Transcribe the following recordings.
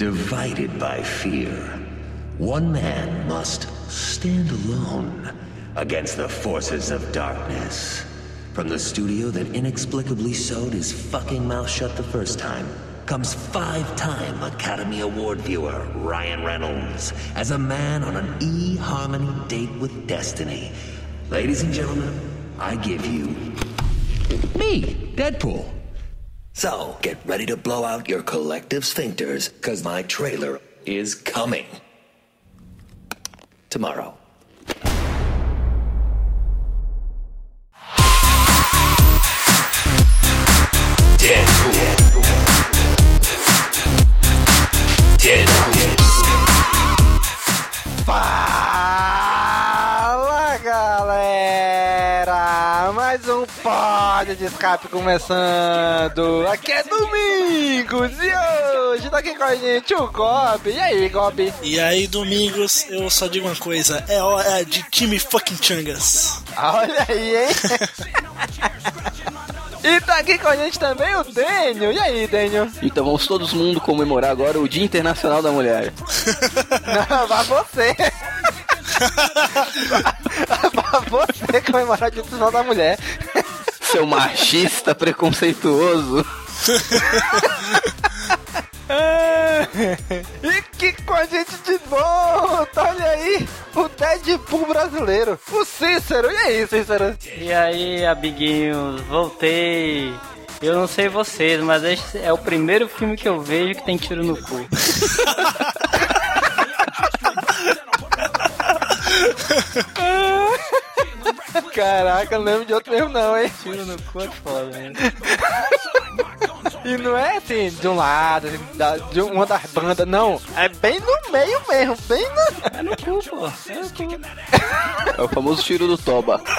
Divided by fear, one man must stand alone against the forces of darkness. From the studio that inexplicably sewed his fucking mouth shut the first time comes five time Academy Award viewer Ryan Reynolds as a man on an e harmony date with destiny. Ladies and gentlemen, I give you me, Deadpool. So, get ready to blow out your collective sphincters, because my trailer is coming. Tomorrow. Deadpool. Pódio de escape começando! Aqui é Domingos e hoje tá aqui com a gente o Gob. E aí, Gob? E aí, Domingos, eu só digo uma coisa: é hora de time fucking Changas. Olha aí, hein? E tá aqui com a gente também o Daniel. E aí, Daniel? Então vamos todos mundo comemorar agora o Dia Internacional da Mulher. Não, vai você! Vai você comemorar o Dia Internacional da Mulher. Seu machista preconceituoso. E que com a gente de volta, olha aí, o Deadpool brasileiro, o Cícero. E aí, Cícero? E aí, amiguinhos, voltei. Eu não sei vocês, mas esse é o primeiro filme que eu vejo que tem tiro no cu. Caraca, não lembro de outro mesmo não, hein? Tiro no cu é foda, né? E não é assim, de um lado, de uma das bandas, não. É bem no meio mesmo, bem no... É no cu, pô. É no cu. É o famoso tiro do Toba.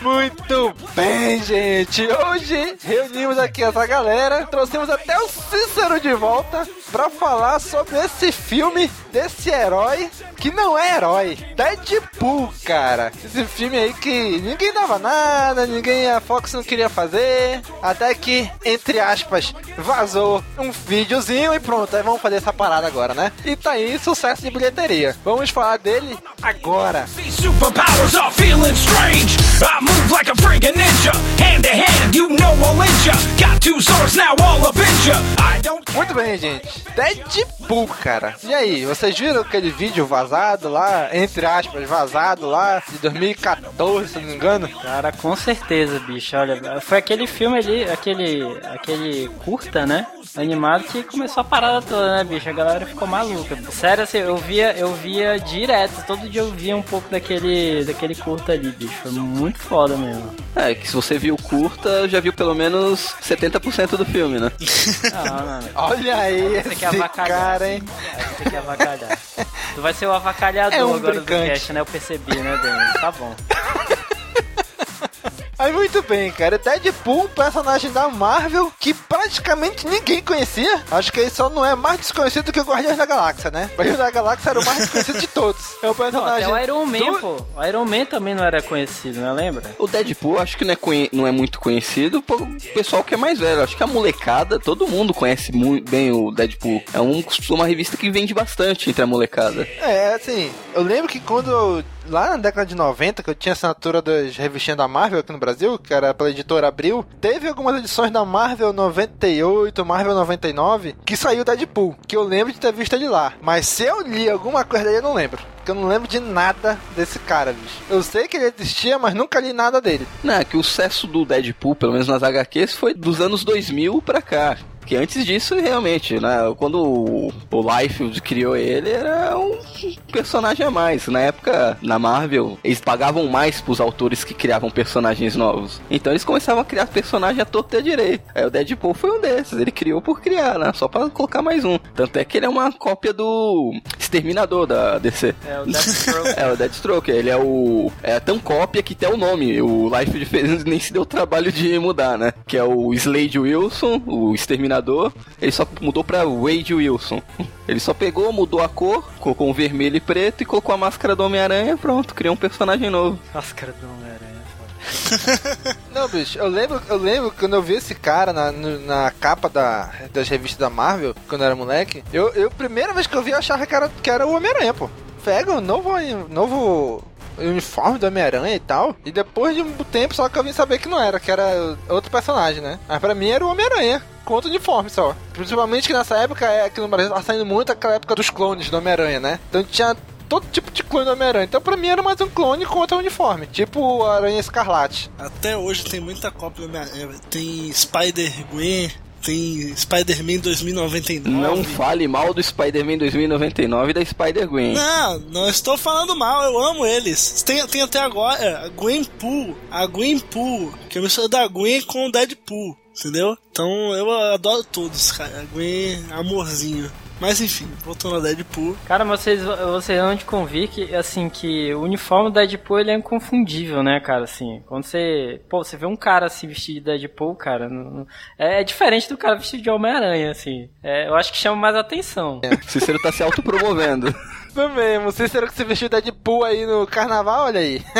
Muito bem, gente. Hoje reunimos aqui essa galera, trouxemos até o Cícero de volta pra falar sobre esse filme desse herói que não é herói, Deadpool, cara. Esse filme aí que ninguém dava nada, ninguém a Fox não queria fazer, até que entre aspas vazou um videozinho e pronto, aí vamos fazer essa parada agora, né? E tá aí sucesso de bilheteria. Vamos falar dele agora. Superpowers are feeling strange. I move like a freaking ninja. Hand to hand, you know I'll ya. Got two swords now, all up in ya. I don't Muito bem, gente. Deadpool, cara. E aí, vocês viram aquele vídeo vazado lá, entre aspas, vazado lá, de 2014, se não me engano? Cara, com certeza, bicho. Olha, foi aquele filme ali, aquele, aquele curta, né? Animado que começou a parada toda, né, bicho? A galera ficou maluca. Sério, assim, eu via, eu via direto, todo dia eu via um pouco daquele, daquele curta ali, bicho. Foi muito foda mesmo. É, que se você viu curta, já viu pelo menos 70% do filme, né? Não, não. Olha aí, Você esse cara, hein? Aí Você quer avacalhar. Tu vai ser o avacalhador É um agora brincante. do cast, né? Eu percebi, né, Dani? Tá bom. Aí muito bem, cara. Deadpool, um personagem da Marvel que praticamente ninguém conhecia. Acho que ele só não é mais desconhecido que o Guardiões da Galáxia, né? O Guardiões da Galáxia era o mais desconhecido de todos. É o Não, personagem. até o Iron Man, do- pô. O Iron Man também não era conhecido, não lembra? O Deadpool acho que não é, conhe- não é muito conhecido por pessoal que é mais velho. Acho que a molecada, todo mundo conhece muito bem o Deadpool. É um, uma revista que vende bastante entre a molecada. É, assim, eu lembro que quando eu- lá na década de 90, que eu tinha assinatura das revistinhas da Marvel aqui no Brasil, que era pela editora Abril, teve algumas edições da Marvel 98, Marvel 99, que saiu Deadpool, que eu lembro de ter visto ele lá. Mas se eu li alguma coisa dele, eu não lembro. Porque eu não lembro de nada desse cara, bicho. Eu sei que ele existia, mas nunca li nada dele. Não, é que o sucesso do Deadpool, pelo menos nas HQs, foi dos anos 2000 pra cá. Que antes disso, realmente, né? Quando o, o Liefeld criou ele, era um personagem a mais. Na época, na Marvel, eles pagavam mais pros autores que criavam personagens novos. Então eles começavam a criar personagem a torta e a direito. Aí o Deadpool foi um desses. Ele criou por criar, né? Só pra colocar mais um. Tanto é que ele é uma cópia do Exterminador da DC. É, o Deathstroke. É, o Deathstroke, ele é o. É tão cópia que tem o nome. O Life fez nem se deu o trabalho de mudar, né? Que é o Slade Wilson, o Exterminador. Ele só mudou pra Wade Wilson. Ele só pegou, mudou a cor, colocou um vermelho e preto e colocou a máscara do Homem-Aranha. Pronto, criou um personagem novo. Máscara do Homem-Aranha. Não, bicho, eu lembro, eu lembro quando eu vi esse cara na, na capa da, das revistas da Marvel, quando eu era moleque, eu, eu primeira vez que eu vi, eu achava que era, que era o Homem-Aranha, pô. Pega o novo, novo uniforme do Homem-Aranha e tal. E depois de um tempo só que eu vim saber que não era, que era outro personagem, né? Mas pra mim era o Homem-Aranha. Com outro uniforme só. Principalmente que nessa época, é, aqui no Brasil, tá saindo muito aquela época dos clones do Homem-Aranha, né? Então tinha todo tipo de clone do Homem-Aranha. Então pra mim era mais um clone com outro uniforme. Tipo o Aranha Escarlate. Até hoje tem muita cópia do Homem-Aranha. Tem Spider-Gwen, tem Spider-Man 2099. Não fale mal do Spider-Man 2099 e da Spider-Gwen. Não, não estou falando mal, eu amo eles. Tem, tem até agora a Gwenpool, a Gwenpool, que é a mistura da Gwen com o Deadpool, entendeu? Então eu adoro todos, cara. A Gwen, amorzinho. Mas enfim, voltando ao Deadpool. Cara, mas vocês, vocês vão de convir que, assim, que o uniforme do Deadpool ele é inconfundível, né, cara? Assim, quando você. Pô, você vê um cara assim vestido de Deadpool, cara. não- não- é, é diferente do cara vestido de Homem-Aranha, assim. É, eu acho que chama mais atenção. Cícero tá se autopromovendo. Isso mesmo, Cícero que se vestiu de Deadpool aí no carnaval, olha aí.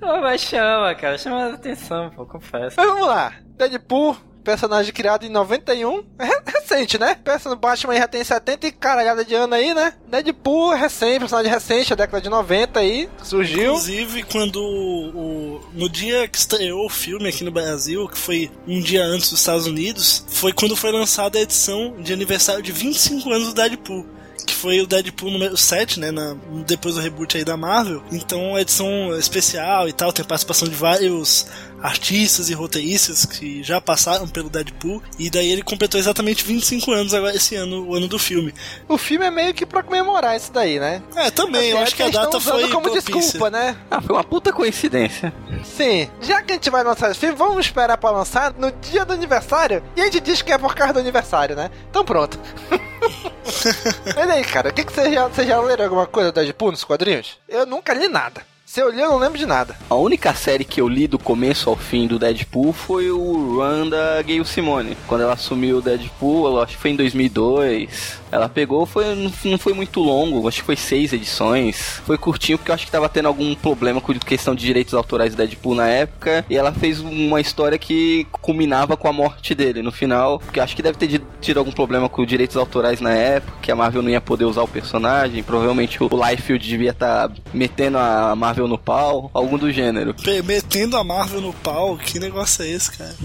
Não, mas chama, cara. Chama mais atenção, pô, confesso. Mas vamos lá. Deadpool, personagem criado em 91. É re- recente, né? Pensa no Batman já tem 70 e caralhada de ano aí, né? Deadpool é recente, personagem recente, a década de 90 aí, surgiu. Inclusive, quando o, no dia que estreou o filme aqui no Brasil, que foi um dia antes dos Estados Unidos, foi quando foi lançada a edição de aniversário de 25 anos do Deadpool. Que foi o Deadpool número 7, né? na- depois do reboot aí da Marvel. Então, edição especial e tal, tem participação de vários artistas e roteiristas que já passaram pelo Deadpool. E daí ele completou exatamente 25 anos agora esse ano, o ano do filme. O filme é meio que pra comemorar isso daí, né? É, também, eu Assim, acho que a data usando foi como propícia. desculpa, né? Ah, foi uma puta coincidência. Sim, já que a gente vai lançar esse filme, vamos esperar pra lançar no dia do aniversário. E a gente diz que é por causa do aniversário, né? Então pronto. Mas aí, cara, o que, que você já, você já leram alguma coisa do Deadpool nos quadrinhos? Eu nunca li nada. Se eu li, eu não lembro de nada. A única série que eu li do começo ao fim do Deadpool foi o run da Gayle Simone. Quando ela assumiu o Deadpool, acho que foi em 2002. Ela pegou, foi, não- foi muito longo, acho que foi seis edições. Foi curtinho porque eu acho que tava tendo algum problema com questão de direitos autorais do Deadpool na época. E ela fez uma história que culminava com a morte dele no final. Porque eu acho que deve ter tido algum problema com direitos autorais na época, que a Marvel não ia poder usar o personagem. Provavelmente o Liefeld devia estar metendo a Marvel no pau, algum do gênero. Metendo a Marvel no pau, que negócio é esse, cara?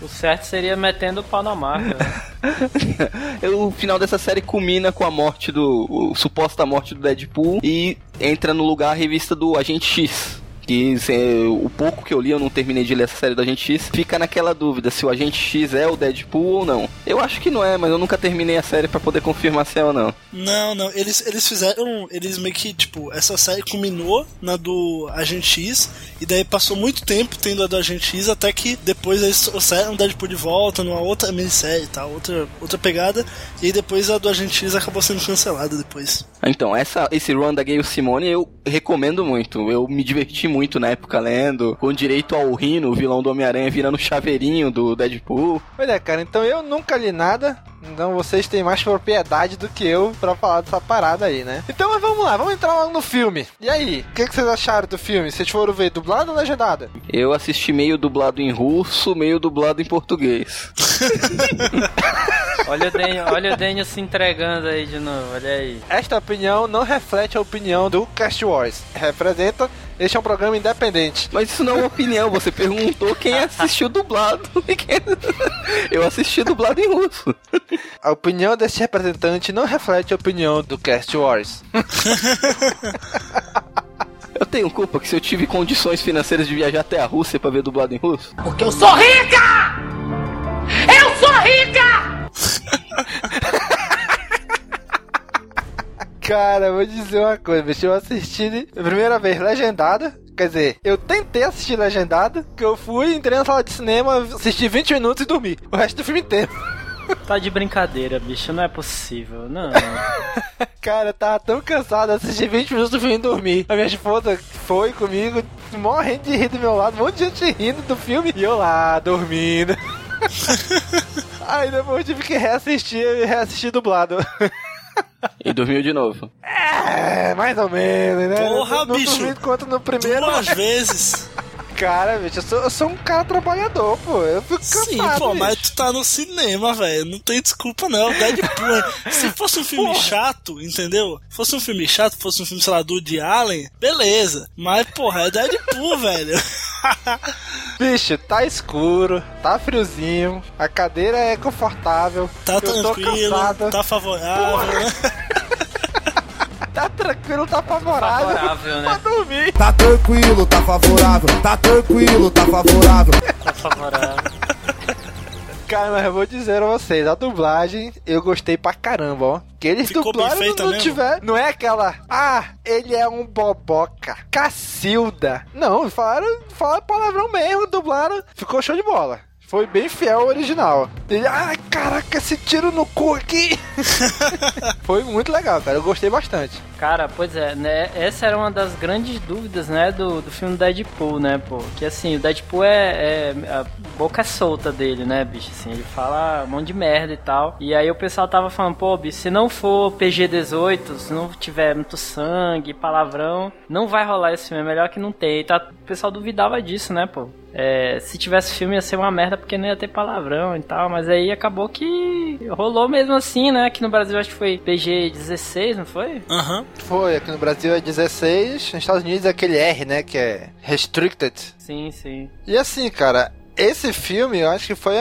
O certo seria metendo o pau na marca. né? o final dessa série culmina com a morte do. O, suposta morte do Deadpool e entra no lugar a revista do Agente X. Que se- o pouco que eu li, eu não terminei de ler essa série do Agente X, fica naquela dúvida se o Agente X é o Deadpool ou não. Eu acho que não é, mas eu nunca terminei a série pra poder confirmar se é ou não. Não, não, eles, eles fizeram. Eles meio que, tipo, essa série culminou na do Agente X, e daí passou muito tempo tendo a do Agente X, até que depois eles trouxeram o Deadpool de volta numa outra minissérie e tal, outra, outra pegada, e depois a do Agente X acabou sendo cancelada depois. Então, essa, esse run da Gayle Simone, eu recomendo muito. Eu me diverti muito na época lendo, com direito ao Rino, o vilão do Homem-Aranha, virando chaveirinho do Deadpool. Pois é, cara, então eu nunca li nada. Então vocês têm mais propriedade do que eu pra falar dessa parada aí, né? Então mas vamos lá, vamos entrar logo no filme. E aí, o que, que vocês acharam do filme? Vocês foram ver dublado ou legendado? Eu assisti meio dublado em russo, meio dublado em português. Olha o Daniel, olha o Daniel se entregando aí de novo, olha aí. Esta opinião não reflete a opinião do Cast Wars. Representa, este é um programa independente. Mas isso não é uma opinião, você perguntou quem assistiu dublado. e quem- Eu assisti dublado em russo. A opinião deste representante não reflete a opinião do Cast Wars. Eu tenho culpa que se eu tive condições financeiras de viajar até a Rússia pra ver dublado em russo. Porque eu sou rica! Eu sou rica! Cara, eu vou dizer uma coisa, bicho. Eu assisti a primeira vez legendada. Quer dizer, eu tentei assistir legendada, que eu fui, entrei na sala de cinema, assisti 20 minutos e dormi. O resto do filme inteiro. Tá de brincadeira, bicho, não é possível, não. Cara, eu tava tão cansado, assisti 20 minutos do filme e dormi. A minha esposa foi comigo, morrendo de rir do meu lado, um monte de gente rindo do filme, e eu lá, dormindo. Aí depois eu tive que reassistir e reassistir dublado. E dormiu de novo. É, mais ou menos, né? Porra, não, não bicho. dormi quanto no primeiro. Duas vezes. Cara, bicho, eu sou, eu sou um cara trabalhador, pô. Eu fico cansado, Sim, pô, bicho. mas tu tá no cinema, velho. Não tem desculpa, não. Deadpool. Se fosse um filme chato, entendeu? Fosse um filme chato, fosse um filme, sei lá, do Woody Allen, beleza. Mas, porra, é Deadpool, velho. Bicho, tá escuro, tá friozinho, a cadeira é confortável. Tá tranquilo, tá favorável, né? Tá tranquilo, tá favorável. Favorável, Pra né? dormir. Tá tranquilo, tá favorável. Tá tranquilo, tá favorável. Tá favorável. Cara, mas eu vou dizer a vocês, a dublagem eu gostei pra caramba, ó. Que eles Ficou dublaram não, mesmo? tiver. Não é aquela. Ah, ele é um boboca. Cacilda. Não, falaram, falaram palavrão mesmo, dublaram. Ficou show de bola. Foi bem fiel ao original. Ele, ai, caraca, esse tiro no cu aqui. Foi muito legal, cara. Eu gostei bastante. Cara, pois é, né? Essa era uma das grandes dúvidas, né, do, do filme Deadpool, né, pô? Que assim, o Deadpool é, é a boca solta dele, né, bicho? Assim, ele fala um monte de merda e tal. E aí o pessoal tava falando, pô, bicho, se não for PG-18, se não tiver muito sangue, palavrão, não vai rolar esse filme. É melhor que não tenha. E tá, o pessoal duvidava disso, né, pô? É, se tivesse filme ia ser uma merda porque não ia ter palavrão e tal, mas aí acabou que rolou mesmo assim, né? Aqui no Brasil acho que foi PG-16, não foi? Aham. Foi, aqui no Brasil é 16, nos Estados Unidos é aquele R, né, que é restricted. Sim, sim. E assim, cara, esse filme eu acho que foi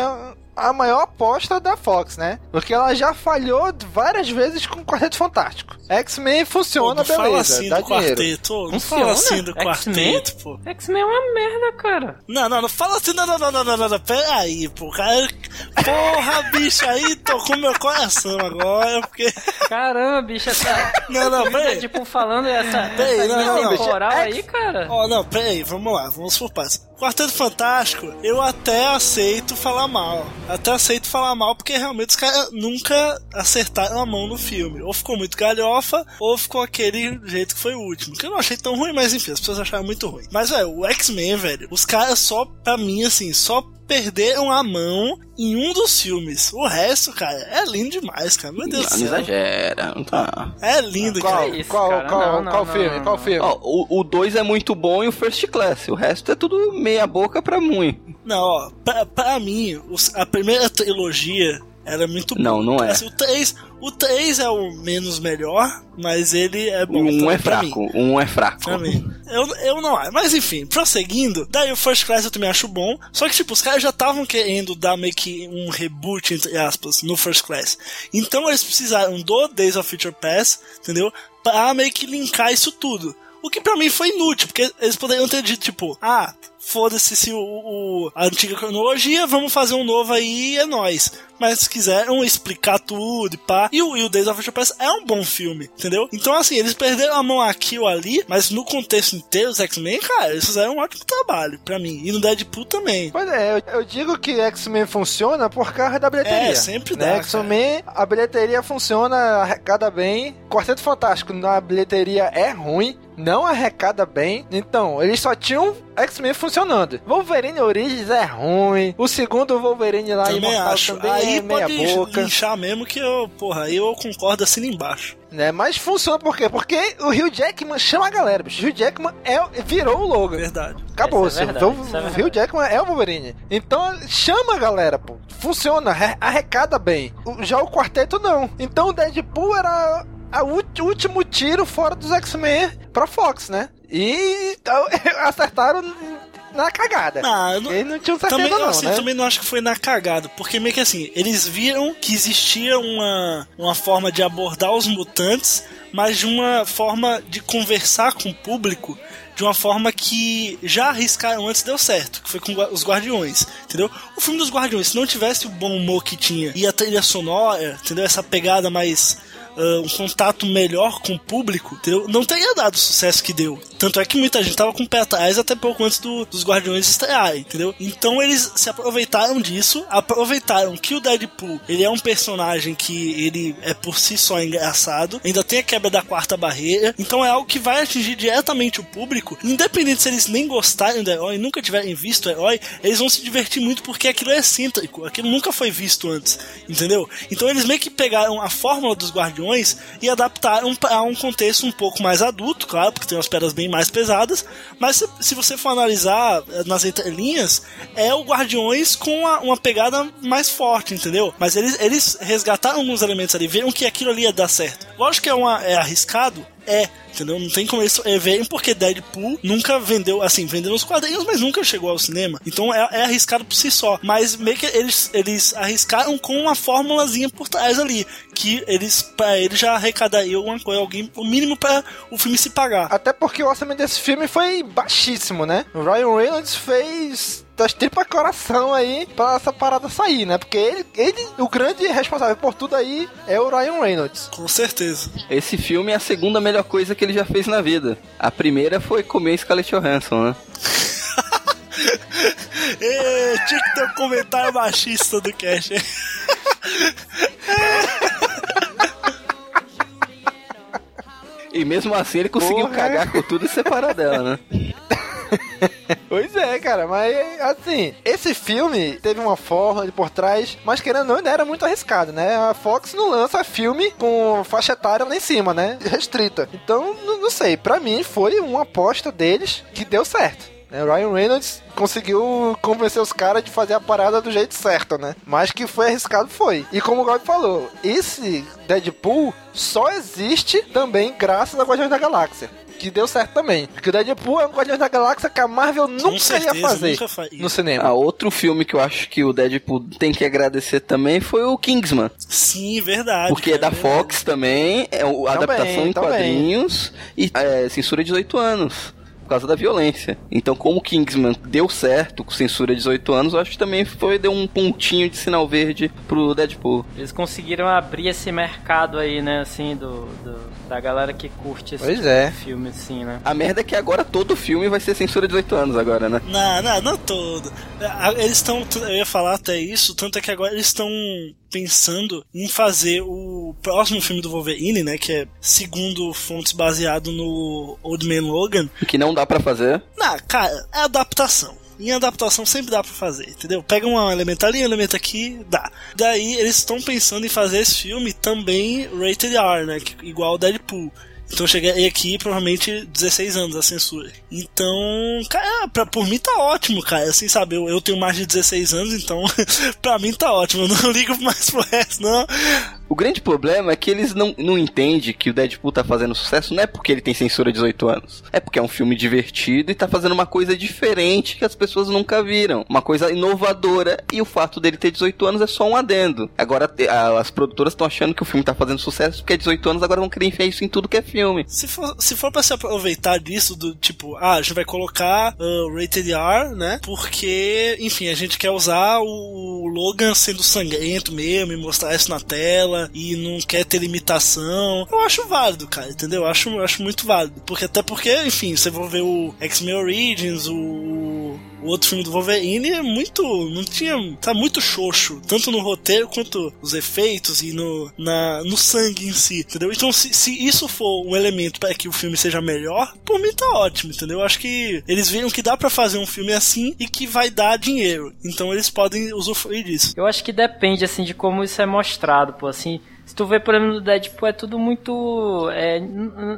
a, maior aposta da Fox, né? Porque ela já falhou várias vezes com o Quarteto Fantástico. X-Men funciona, Pô, não beleza, fala assim dá do dinheiro. quarteto. Não Funciona? fala assim do quarteto, pô. X-Men é uma merda, cara. Não, não, não fala assim, não, não, não, não, não, não, não, pera aí, pô, cara. Porra, bicho, aí tocou meu coração agora, porque. Caramba, bicho, essa. Não, não, peraí. Tipo, falando essa, Peraí, essa não, não, não. temporal Bicho, aí, cara. Ó, não, peraí, vamos lá, vamos por partes. Quarteto Fantástico, eu até aceito falar mal. Até aceito falar mal, porque realmente os caras nunca acertaram a mão no filme. Ou ficou muito galhofa, ou ficou aquele jeito que foi o último. Que eu não achei tão ruim, mas enfim, as pessoas acharam muito ruim. Mas, velho, o X-Men, velho, os caras só, pra mim, assim, só perderam a mão em um dos filmes. O resto, cara, é lindo demais, cara. Meu Deus Não, do não céu. exagera, não tá. É lindo, Qual, cara. Isso, qual, cara? qual, Não, não, qual não, filme? não, qual não. filme? Ó, o 2 é muito bom e o First Class. O resto é tudo meia boca pra ruim. Não, ó, pra, pra mim, os- a primeira trilogia era muito Não, boa. não é. Assim, o 3, o 3 é o menos melhor, mas ele é bom. 1 pra- é fraco, 1 é fraco. Pra mim. Eu, eu não acho. Mas enfim, prosseguindo, daí o First Class eu também acho bom. Só que, tipo, os caras já estavam querendo dar meio que um reboot, entre aspas, no First Class. Então eles precisaram do Days of Future Past, entendeu? Pra meio que linkar isso tudo. O que pra mim foi inútil, porque eles poderiam ter dito, tipo, ah, foda-se se o, o- a antiga cronologia, vamos fazer um novo aí e é nóis. Mas quiseram explicar tudo e pá. E o, e o Days of Future Past é um bom filme, entendeu? Então, assim, eles perderam a mão aqui ou ali, mas no contexto inteiro, os X-Men, cara, eles fizeram um ótimo trabalho pra mim. E no Deadpool também. Pois é, eu, eu digo que X-Men funciona por causa da bilheteria. É, sempre né? dá, X-Men, a bilheteria funciona, arrecada bem. Quarteto Fantástico, na bilheteria é ruim. Não arrecada bem. Então, eles só tinham X-Men funcionando. Wolverine Origins é ruim. O segundo Wolverine lá Também Imortal acho. também Aí é meia pode boca. linchar mesmo que eu, porra, aí eu concordo assim embaixo. Né? Mas funciona por quê? Porque o Hugh Jackman chama a galera, bicho. O Hugh Jackman é, virou o Logan. Verdade. Acabou, Isso é assim, verdade, então, isso é o. Hugh Jackman é o Wolverine. Então chama a galera, pô. Funciona, arre- arrecada bem. O- Já o quarteto não. Então o Deadpool era o último tiro fora dos X-Men pra Fox, né? E então, acertaram na cagada. Não, eu não- Eles não tinham certeza Também, não, assim, né? também não acho que foi na cagada, porque meio que assim, eles viram que existia uma, uma forma de abordar os mutantes, mas de uma forma de conversar com o público de uma forma que já arriscaram antes deu certo, que foi com os Guardiões, entendeu? O filme dos Guardiões, se não tivesse o bom humor que tinha e a trilha sonora, entendeu? Essa pegada mais ah, um contato melhor com o público? Não teria dado o sucesso que deu. Tanto é que muita gente tava com o pé atrás até pouco antes do- dos Guardiões estrearem, entendeu? Então eles se aproveitaram disso, aproveitaram que o Deadpool, ele é um personagem que ele é por si só engraçado, ainda tem a quebra da quarta barreira, então é algo que vai atingir diretamente o público, independente se eles nem gostarem do herói, nunca tiverem visto o herói, eles vão se divertir muito porque aquilo é excêntrico, aquilo nunca foi visto antes, entendeu? Então eles meio que pegaram a fórmula dos Guardiões e adaptaram para um contexto um pouco mais adulto, claro, porque tem umas pedras bem mais pesadas, mas se, se você for analisar eh, nas entrelinhas, é o Guardiões com a- uma pegada mais forte, entendeu? Mas eles, eles resgataram alguns elementos ali, viram que aquilo ali ia dar certo. Lógico que é, uma, é arriscado, é, entendeu? Não tem como eles é, verem, porque Deadpool nunca vendeu, assim, vendeu nos quadrinhos, mas nunca chegou ao cinema. Então é, é arriscado por si só. Mas meio que eles, eles arriscaram com uma formulazinha por trás ali. Que eles, pra eles já arrecadariam alguma coisa, alguém, o mínimo pra o filme se pagar. Até porque o orçamento desse filme foi baixíssimo, né? O Ryan Reynolds fez das tripas coração aí pra essa parada sair, né? Porque ele, ele, o grande responsável por tudo aí é o Ryan Reynolds. Com certeza. Esse filme é a segunda melhor coisa que ele já fez na vida. A primeira foi comer Scarlett Johansson, né? Ê, tinha que ter um comentário machista do Cash. E mesmo assim ele conseguiu Porra. cagar com tudo e separar dela, né? Pois é, cara, mas assim, esse filme teve uma forma de por trás, mas querendo ou não, era muito arriscado, né? A Fox não lança filme com faixa etária lá em cima, né? Restrita. Então, não, sei, pra mim foi uma aposta deles que deu certo. né? O Ryan Reynolds conseguiu convencer os caras de fazer a parada do jeito certo, né? Mas que foi arriscado, foi. E como o Gob falou, esse Deadpool só existe também graças a Guardiões da Galáxia. Que deu certo também. Porque o Deadpool é um Guardiões da Galáxia que a Marvel nunca certeza, ia fazer nunca faria. no cinema. Ah, outro filme que eu acho que o Deadpool tem que agradecer também foi o Kingsman. Sim, verdade. Porque é da cara, Fox também, é o- a Também, adaptação em também. quadrinhos e é, censura 18 anos. Por causa da violência. Então, como o Kingsman deu certo com censura 18 anos, eu acho que também foi deu um pontinho de sinal verde pro Deadpool. Eles conseguiram abrir esse mercado aí, né, assim, do, do- da galera que curte esse Pois tipo é. filme, assim, né? A merda é que agora todo filme vai ser censura 18 anos agora, né? Não, não, não todo. Ah, Eles estão, eu ia falar até isso, tanto é que agora eles estão pensando em fazer o próximo filme do Wolverine, né, que é segundo fontes baseado no Old Man Logan. O que não dá pra fazer. Não, cara, é adaptação. Em adaptação sempre dá pra fazer, entendeu? Pega um elemento ali, um elemento aqui, dá. Daí eles estão pensando em fazer esse filme também rated R, né? Igual o Deadpool. Então cheguei aqui provavelmente 16 anos a censura. Então, cara, pra, por mim tá ótimo, cara. Assim, sabe, eu, eu tenho mais de 16 anos, então pra mim tá ótimo. Eu não ligo mais pro resto, não. O grande problema é que eles não, não entendem que o Deadpool tá fazendo sucesso não é porque ele tem censura 18 anos. É porque é um filme divertido e tá fazendo uma coisa diferente que as pessoas nunca viram. Uma coisa inovadora e o fato dele ter 18 anos é só um adendo. Agora a- as produtoras estão achando que o filme tá fazendo sucesso porque é 18 anos, agora vão querer enfiar isso em tudo que é filme. Se for, se for pra se aproveitar disso, do tipo, ah, a gente vai colocar uh, Rated R, né? Porque, enfim, a gente quer usar o Logan sendo sangrento mesmo e mostrar isso na tela e não quer ter limitação. Eu acho válido, cara, entendeu? Eu acho, eu acho muito válido. Porque até porque, enfim, você vai ver o X-Men Origins, o o outro filme do Wolverine é muito. não tinha. tá muito xoxo, tanto no roteiro quanto os efeitos e no, na, no sangue em si, entendeu? Então, se, se isso for um elemento para que o filme seja melhor, por mim tá ótimo, entendeu? Eu acho que eles viram que dá para fazer um filme assim e que vai dar dinheiro. Então eles podem usufruir disso. Eu acho que depende, assim, de como isso é mostrado, pô, assim. Se tu vê, por exemplo, no Deadpool, é tudo muito. É,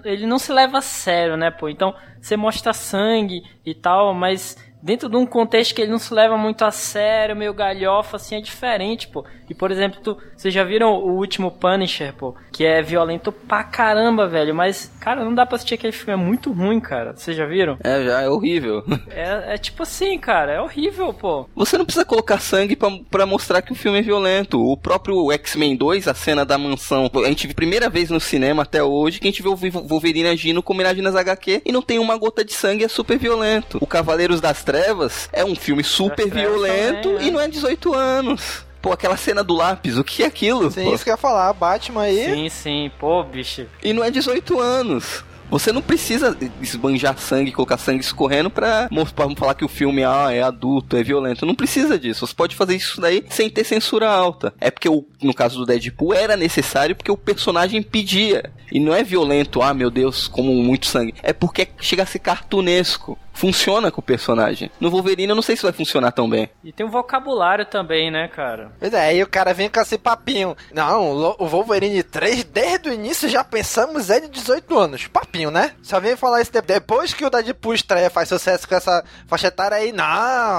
ele não se leva a sério, né, pô? Então, você mostra sangue e tal, mas dentro de um contexto que ele não se leva muito a sério, meio galhofa, assim, é diferente, pô. E, por exemplo, tu, vocês já viram o último Punisher, pô? Que é violento pra caramba, velho. Mas, cara, não dá pra assistir aquele filme, é muito ruim, cara. Vocês já viram? É, já, é horrível. É, é tipo assim, cara, é horrível, pô. Você não precisa colocar sangue pra, pra mostrar que o filme é violento. O próprio X-Men 2, a cena da mansão, a gente viu primeira vez no cinema até hoje que a gente vê o Wolverine agindo como ele age nas HQ e não tem uma gota de sangue, é super violento. O Cavaleiros das Trevas Trevas é um filme super violento também, né? e não é 18 anos. Pô, aquela cena do lápis, o que é aquilo? Sim, pô? isso que eu ia falar, Batman aí. Sim, sim, pô, bicho. E não é 18 anos. Você não precisa esbanjar sangue, colocar sangue escorrendo pra, pra falar que o filme ah, é adulto, é violento. Não precisa disso. Você pode fazer isso daí sem ter censura alta. É porque, o, no caso do Deadpool, era necessário porque o personagem pedia. E não é violento, ah, meu Deus, como muito sangue. É porque chega a ser cartunesco funciona com o personagem. No Wolverine eu não sei se vai funcionar tão bem. E tem um vocabulário também, né, cara? Pois é, aí o cara vem com esse papinho. Não, o Wolverine 3, desde o início já pensamos é de 18 anos. Papinho, né? Só vem falar isso depois que o Deadpool estreia, faz sucesso com essa faixa etária aí. Não,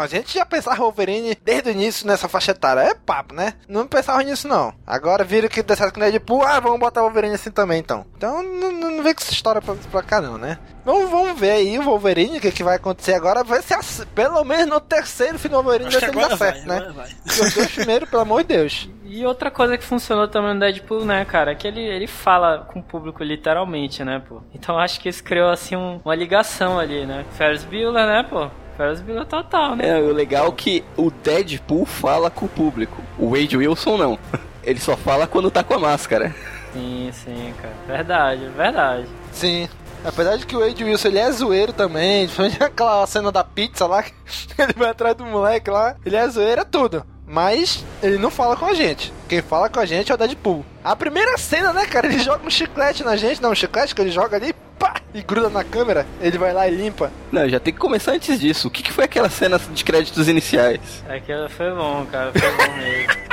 a gente já pensava Wolverine desde o início nessa faixa etária. É papo, né? Não pensava nisso, não. Agora viram que deu certo com o Deadpool, ah, vamos botar o Wolverine assim também, então. Então não, não vem com essa história pra, pra cá, não, né? Vamos, vamos ver aí o Wolverine, o que, que vai acontecer agora. Vai ser pelo menos no terceiro filme do Wolverine Acho vai dar certo, vai, né? agora vai. Os dois primeiros, pelo amor de Deus. E outra coisa que funcionou também no Deadpool, né, cara, é que ele, ele fala com o público literalmente, né, pô. Então acho que isso criou, assim, um- uma ligação ali, né. Ferris Bueller, né, pô. Ferris Bueller total, né. É, o legal é que o Deadpool fala com o público. O Wade Wilson não. Ele só fala quando tá com a máscara. Sim, sim, cara. Verdade, verdade. Sim. Apesar de que o Wade Wilson ele é zoeiro também, principalmente aquela cena da pizza lá, que ele vai atrás do moleque lá, ele é zoeiro, é tudo. Mas ele não fala com a gente. Quem fala com a gente é o Deadpool. A primeira cena, né, cara? Ele joga um chiclete na gente, não, um chiclete que ele joga ali, pá, e gruda na câmera. Ele vai lá e limpa. Não, já tem que começar antes disso. O que, que foi aquela cena de créditos iniciais? Aquilo foi bom, cara, foi bom mesmo.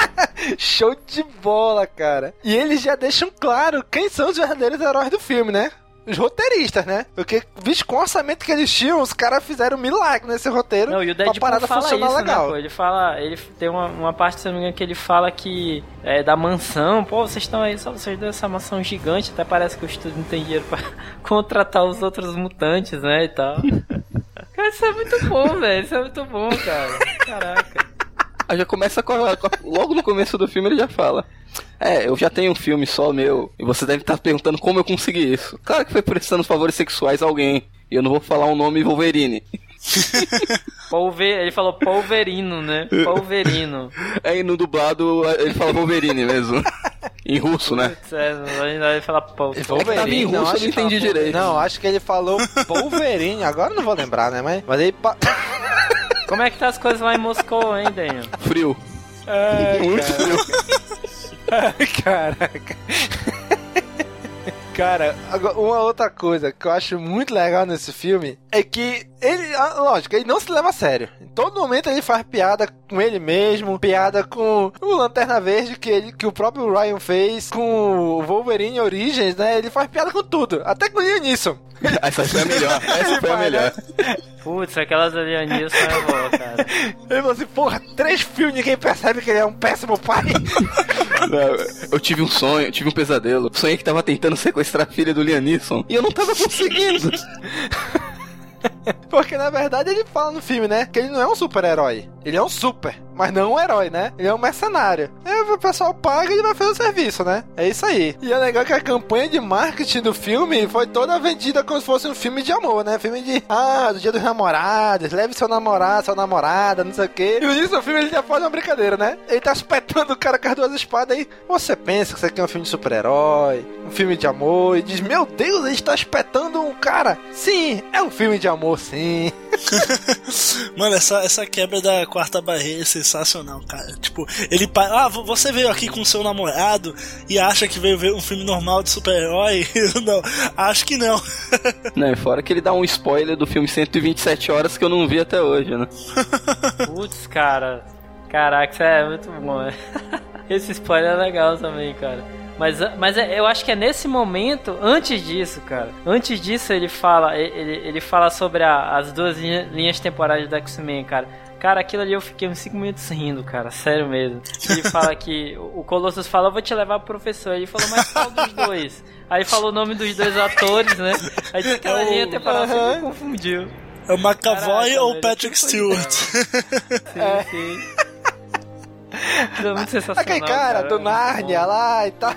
Show de bola, cara. E eles já deixam claro quem são os verdadeiros heróis do filme, né? Os roteiristas, né? Porque, visto com o orçamento que eles tinham, os caras fizeram um milagre nesse roteiro Não, e o pra Deadpool parada fala funcionar isso, legal. né, pô? Ele fala, ele tem uma, uma parte, se não me engano, que ele fala que é da mansão, pô, vocês estão aí, só vocês dois, essa mansão gigante, até parece que o estúdio não tem dinheiro pra contratar os outros mutantes, né, e tal. cara, isso é muito bom, velho, isso é muito bom, cara. Caraca. Aí já começa com a- com a- logo no começo do filme ele já fala. É, eu já tenho um filme só meu, e você deve estar perguntando como eu consegui isso. Claro que foi prestando favores sexuais a alguém. E eu não vou falar o nome Wolverine. Ele falou polverino, né? Polverino. Aí no dublado ele fala Wolverine mesmo. em russo, né? É, ele fala pol. Wolverine, tava em russo, eu não acho que entendi falou- direito. Não, acho que ele falou Wolverine. Agora eu não vou lembrar, né? Mas, mas ele. Como é que tá as coisas lá em Moscou, hein, Daniel? Frio. Ai, Muito frio. Ai, caraca. Cara, uma outra coisa que eu acho muito legal nesse filme é que ele, ah, lógico, ele não se leva a sério. Em todo momento ele faz piada com ele mesmo, piada com o Lanterna Verde que, ele, que o próprio Ryan fez, com o Wolverine Origins, né? Ele faz piada com tudo, até com o Liam Neeson. Essa foi a melhor. Essa foi a vai, melhor. Putz, aquelas alianistas é boa, cara. Ele falou assim, porra, três filmes ninguém percebe que ele é um péssimo pai. Não, Eu tive um sonho, eu tive um pesadelo. Sonhei que tava tentando sequestrar a filha do Liam Neeson. E eu não tava conseguindo. Porque na verdade ele fala no filme, né? Que ele não é um super-herói. Ele é um super, mas não um herói, né? Ele é um mercenário. Aí o pessoal paga e ele vai fazer o serviço, né? É isso aí. E é legal que a campanha de marketing do filme foi toda vendida como se fosse um filme de amor, né? Filme de, ah, do dia dos namorados, leve seu namorado, sua namorada, não sei o quê. E o filme ele já faz uma brincadeira, né? Ele tá espetando o cara com as duas espadas aí. Você pensa que isso aqui é um filme de super-herói, um filme de amor, e diz, meu Deus, ele está espetando um cara. Sim, é um filme de amor, sim. Mano, essa, essa quebra da quarta barreira é sensacional, cara. Tipo, ele. pa- Ah, vo- você veio aqui com seu namorado e acha que veio ver um filme normal de super-herói? não, acho que não. Não, e fora que ele dá um spoiler do filme 127 horas que eu não vi até hoje, né? Putz, cara. Caraca, isso é muito bom, né? Esse spoiler é legal também, cara. Mas, mas é- eu acho que é nesse momento, antes disso, cara. Antes disso, ele fala, ele, ele fala sobre a- as duas linha- linhas temporais do X-Men, cara. Cara, aquilo ali eu fiquei uns 5 minutos rindo, cara. Sério mesmo. Ele fala que. O Colossus fala, eu vou te levar pro professor. Ele falou, mas qual dos dois? Aí falou o nome dos dois atores, né? Aí disse que aquela É o- linha temporal sempre confundiu. É o McAvoy Caraca, ou o Patrick que Stewart? Sim, sim. É muito sensacional. Aquele cara do é muito Nárnia bom. lá e tal.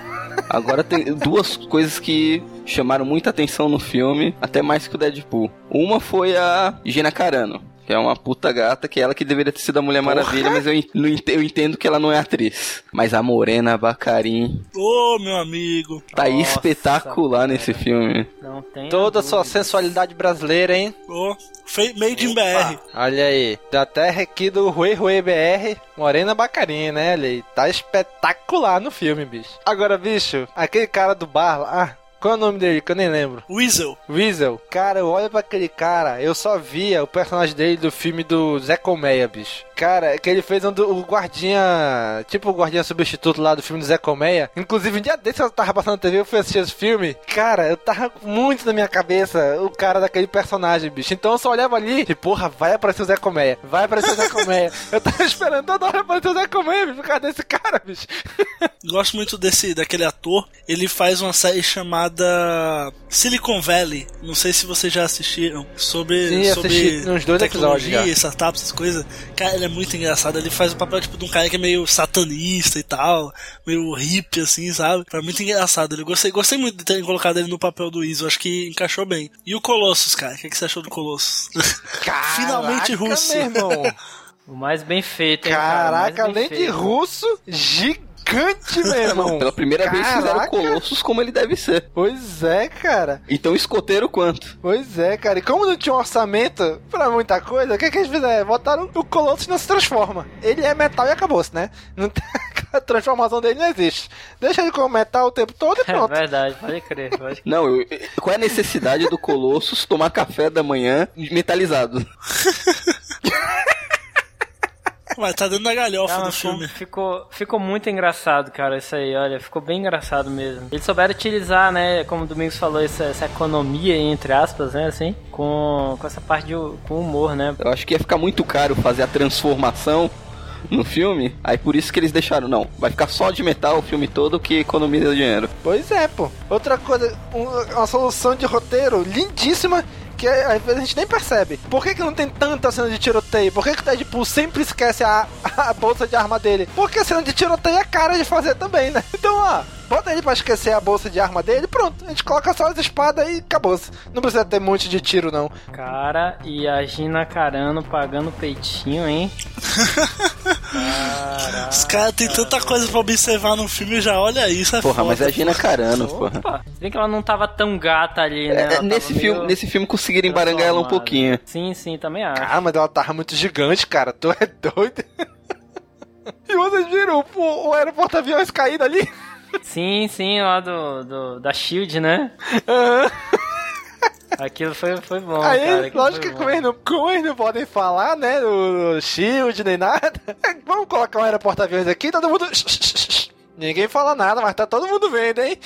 Agora tem duas coisas que chamaram muita atenção no filme, até mais que o Deadpool. Uma foi a Gina Carano. Que é uma puta gata, que é ela que deveria ter sido a Mulher Maravilha, mas eu, eu entendo que ela não é atriz. Mas a Morena Bacarin Ô, meu amigo. tá Nossa, espetacular cara. nesse filme. Não tem. Toda a sua sensualidade brasileira, hein? Ô, made in BR. Olha aí, da terra aqui do Rui Rui BR, Morena Bacarinha, né? Olha aí, tá espetacular no filme, bicho. Agora, bicho, aquele cara do bar lá, ah, qual é o nome dele que eu nem lembro? Weasel. Weasel. Cara, eu olho pra aquele cara, eu só via o personagem dele do filme do Zé Colmeia, bicho. Cara, que ele fez um do, o guardinha, tipo o guardinha substituto lá do filme do Zé Colmeia. Inclusive, um dia desse eu tava passando na TV, eu fui assistir esse filme. Cara, eu tava muito na minha cabeça o cara daquele personagem, bicho. Então eu só olhava ali e, porra, vai aparecer o Zé Colmeia. Vai aparecer o Zé Colmeia. eu tava esperando toda hora aparecer o Zé Colmeia, bicho, por causa desse cara, bicho. Gosto muito desse daquele ator. Ele faz uma série chamada Silicon Valley. Não sei se vocês já assistiram. Sobre, Sim, sobre assisti uns dois tecnologia, episódios já. startups, essas coisas. Cara, ele é muito engraçado. Ele faz o papel tipo de um cara que é meio satanista e tal, meio hippie assim, sabe? Foi muito engraçado. Ele gostei, gostei muito de terem colocado ele no papel do Iso. Acho que encaixou bem. E o Colossus, cara? O que, que você achou do Colossus? Finalmente Caraca, russo. meu irmão. O mais bem feito, hein, cara? Caraca, bem além de feito. russo, gigante, meu irmão. Pela primeira vez fizeram Caraca. Colossus como ele deve ser. Pois é, cara. Então escoteiro quanto? Pois é, cara. E como não tinha um orçamento pra muita coisa, o que, que eles fizeram? Botaram o Colossus não se transforma. Ele é metal e acabou-se, né? Não tem... A transformação dele não existe. Deixa ele como metal o tempo todo e É pronto. verdade, pode crer. Pode crer. Não, eu- qual é a necessidade do Colossus tomar café da manhã metalizado? Mas tá dentro da galhofa Não, do ficou, filme. ficou, ficou muito engraçado, cara, isso aí, olha, ficou bem engraçado mesmo. Eles souberam utilizar, né, como o Domingos falou, essa, essa economia, entre aspas, né, assim, com, com essa parte de com humor, né. Eu acho que ia ficar muito caro fazer a transformação no filme. Aí por isso que eles deixaram, não, vai ficar só de metal o filme todo que economiza dinheiro. Pois é, pô. Outra coisa, um- uma solução de roteiro lindíssima que às vezes a gente nem percebe. Por que, que não tem tanta cena de tiroteio? Por que, que o Deadpool sempre esquece a, a bolsa de arma dele? Porque a cena de tiroteio é cara de fazer também, né? Então, ó, bota ele pra esquecer a bolsa de arma dele, pronto. A gente coloca só as espadas e acabou-se. Não precisa ter um monte de tiro, não. Cara, e a Gina Carano pagando peitinho, hein. Caraca. Os caras têm tanta coisa pra observar no filme, já olha isso. É Porra, mas foda. é Gina Carano, porra. Opa, se bem que ela não tava tão gata ali, né. É, nesse, meio filme, nesse filme conseguiram embarangar ela um pouquinho. Sim, sim, também acho. Ah, mas ela tava muito gigante, cara. Tu é doido. e vocês viram o, o aeroporto aviões caído ali? Sim, sim, lá do, do da Shield, né? Aham. Aquilo foi, foi bom, Aí, cara. lógico que como eles, não, como eles não podem falar, né, do Shield nem nada, vamos colocar um aeroporto-aviões aqui, todo mundo... Ninguém fala nada, mas tá todo mundo vendo, hein?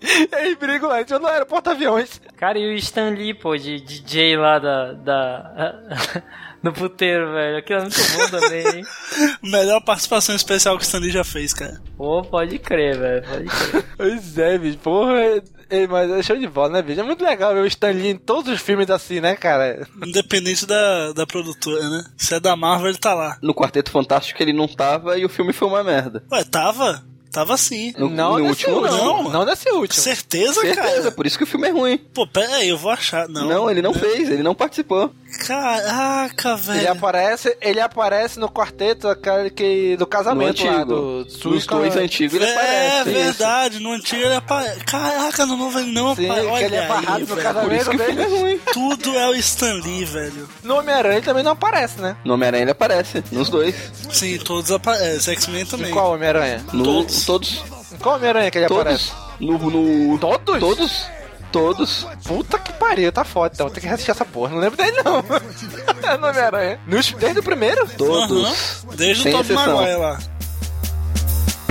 e aí, brigo lá, no aeroporto-aviões. Cara, e o Stan Lee, pô, de DJ lá da. da no puteiro, velho. Aquilo é muito bom também, hein? Melhor participação especial que o Stanley já fez, cara. Pô, pode crer, velho. Pode crer. Pois é, bicho, porra... Ei, mas é show de bola, né, bicho? É muito legal ver o Stan Lee em todos os filmes assim, né, cara? Independente da, da produtora, né? Se é da Marvel, ele tá lá. No Quarteto Fantástico ele não tava e o filme foi uma merda. Ué, tava? Tava sim. No, não no último, último, não. não. Não nesse último. Certeza, Certeza, cara? por isso que o filme é ruim. Pô, pera aí, eu vou achar. Não, Não, ele não fez, ele não participou. Caraca, velho. Ele aparece, ele aparece no quarteto aquele que, do casamento No lá, antigo. do Nos Suica- dois antigos ele É aparece. verdade, no antigo ele aparece. Caraca, no novo ele não aparece. que Olha ele é aí, barrado no velho. casamento que o filme é dele. ruim. Tudo é o Stan Lee, velho. No Homem-Aranha ele também não aparece, né? No Homem-Aranha ele aparece, nos dois. Sim, todos aparecem. X-Men Em também. qual Homem-Aranha? No, Todos. Todos. Qual Homem-Aranha que ele aparece? Todos. No, no... Todos? Todos. Todos. Puta que pariu, tá foda, então. Tem que assistir essa porra. Não lembro dele, não. É no Homem-Aranha. Nos- Desde o primeiro? Todos. Aham. Desde Sem o exceção. Maguire lá.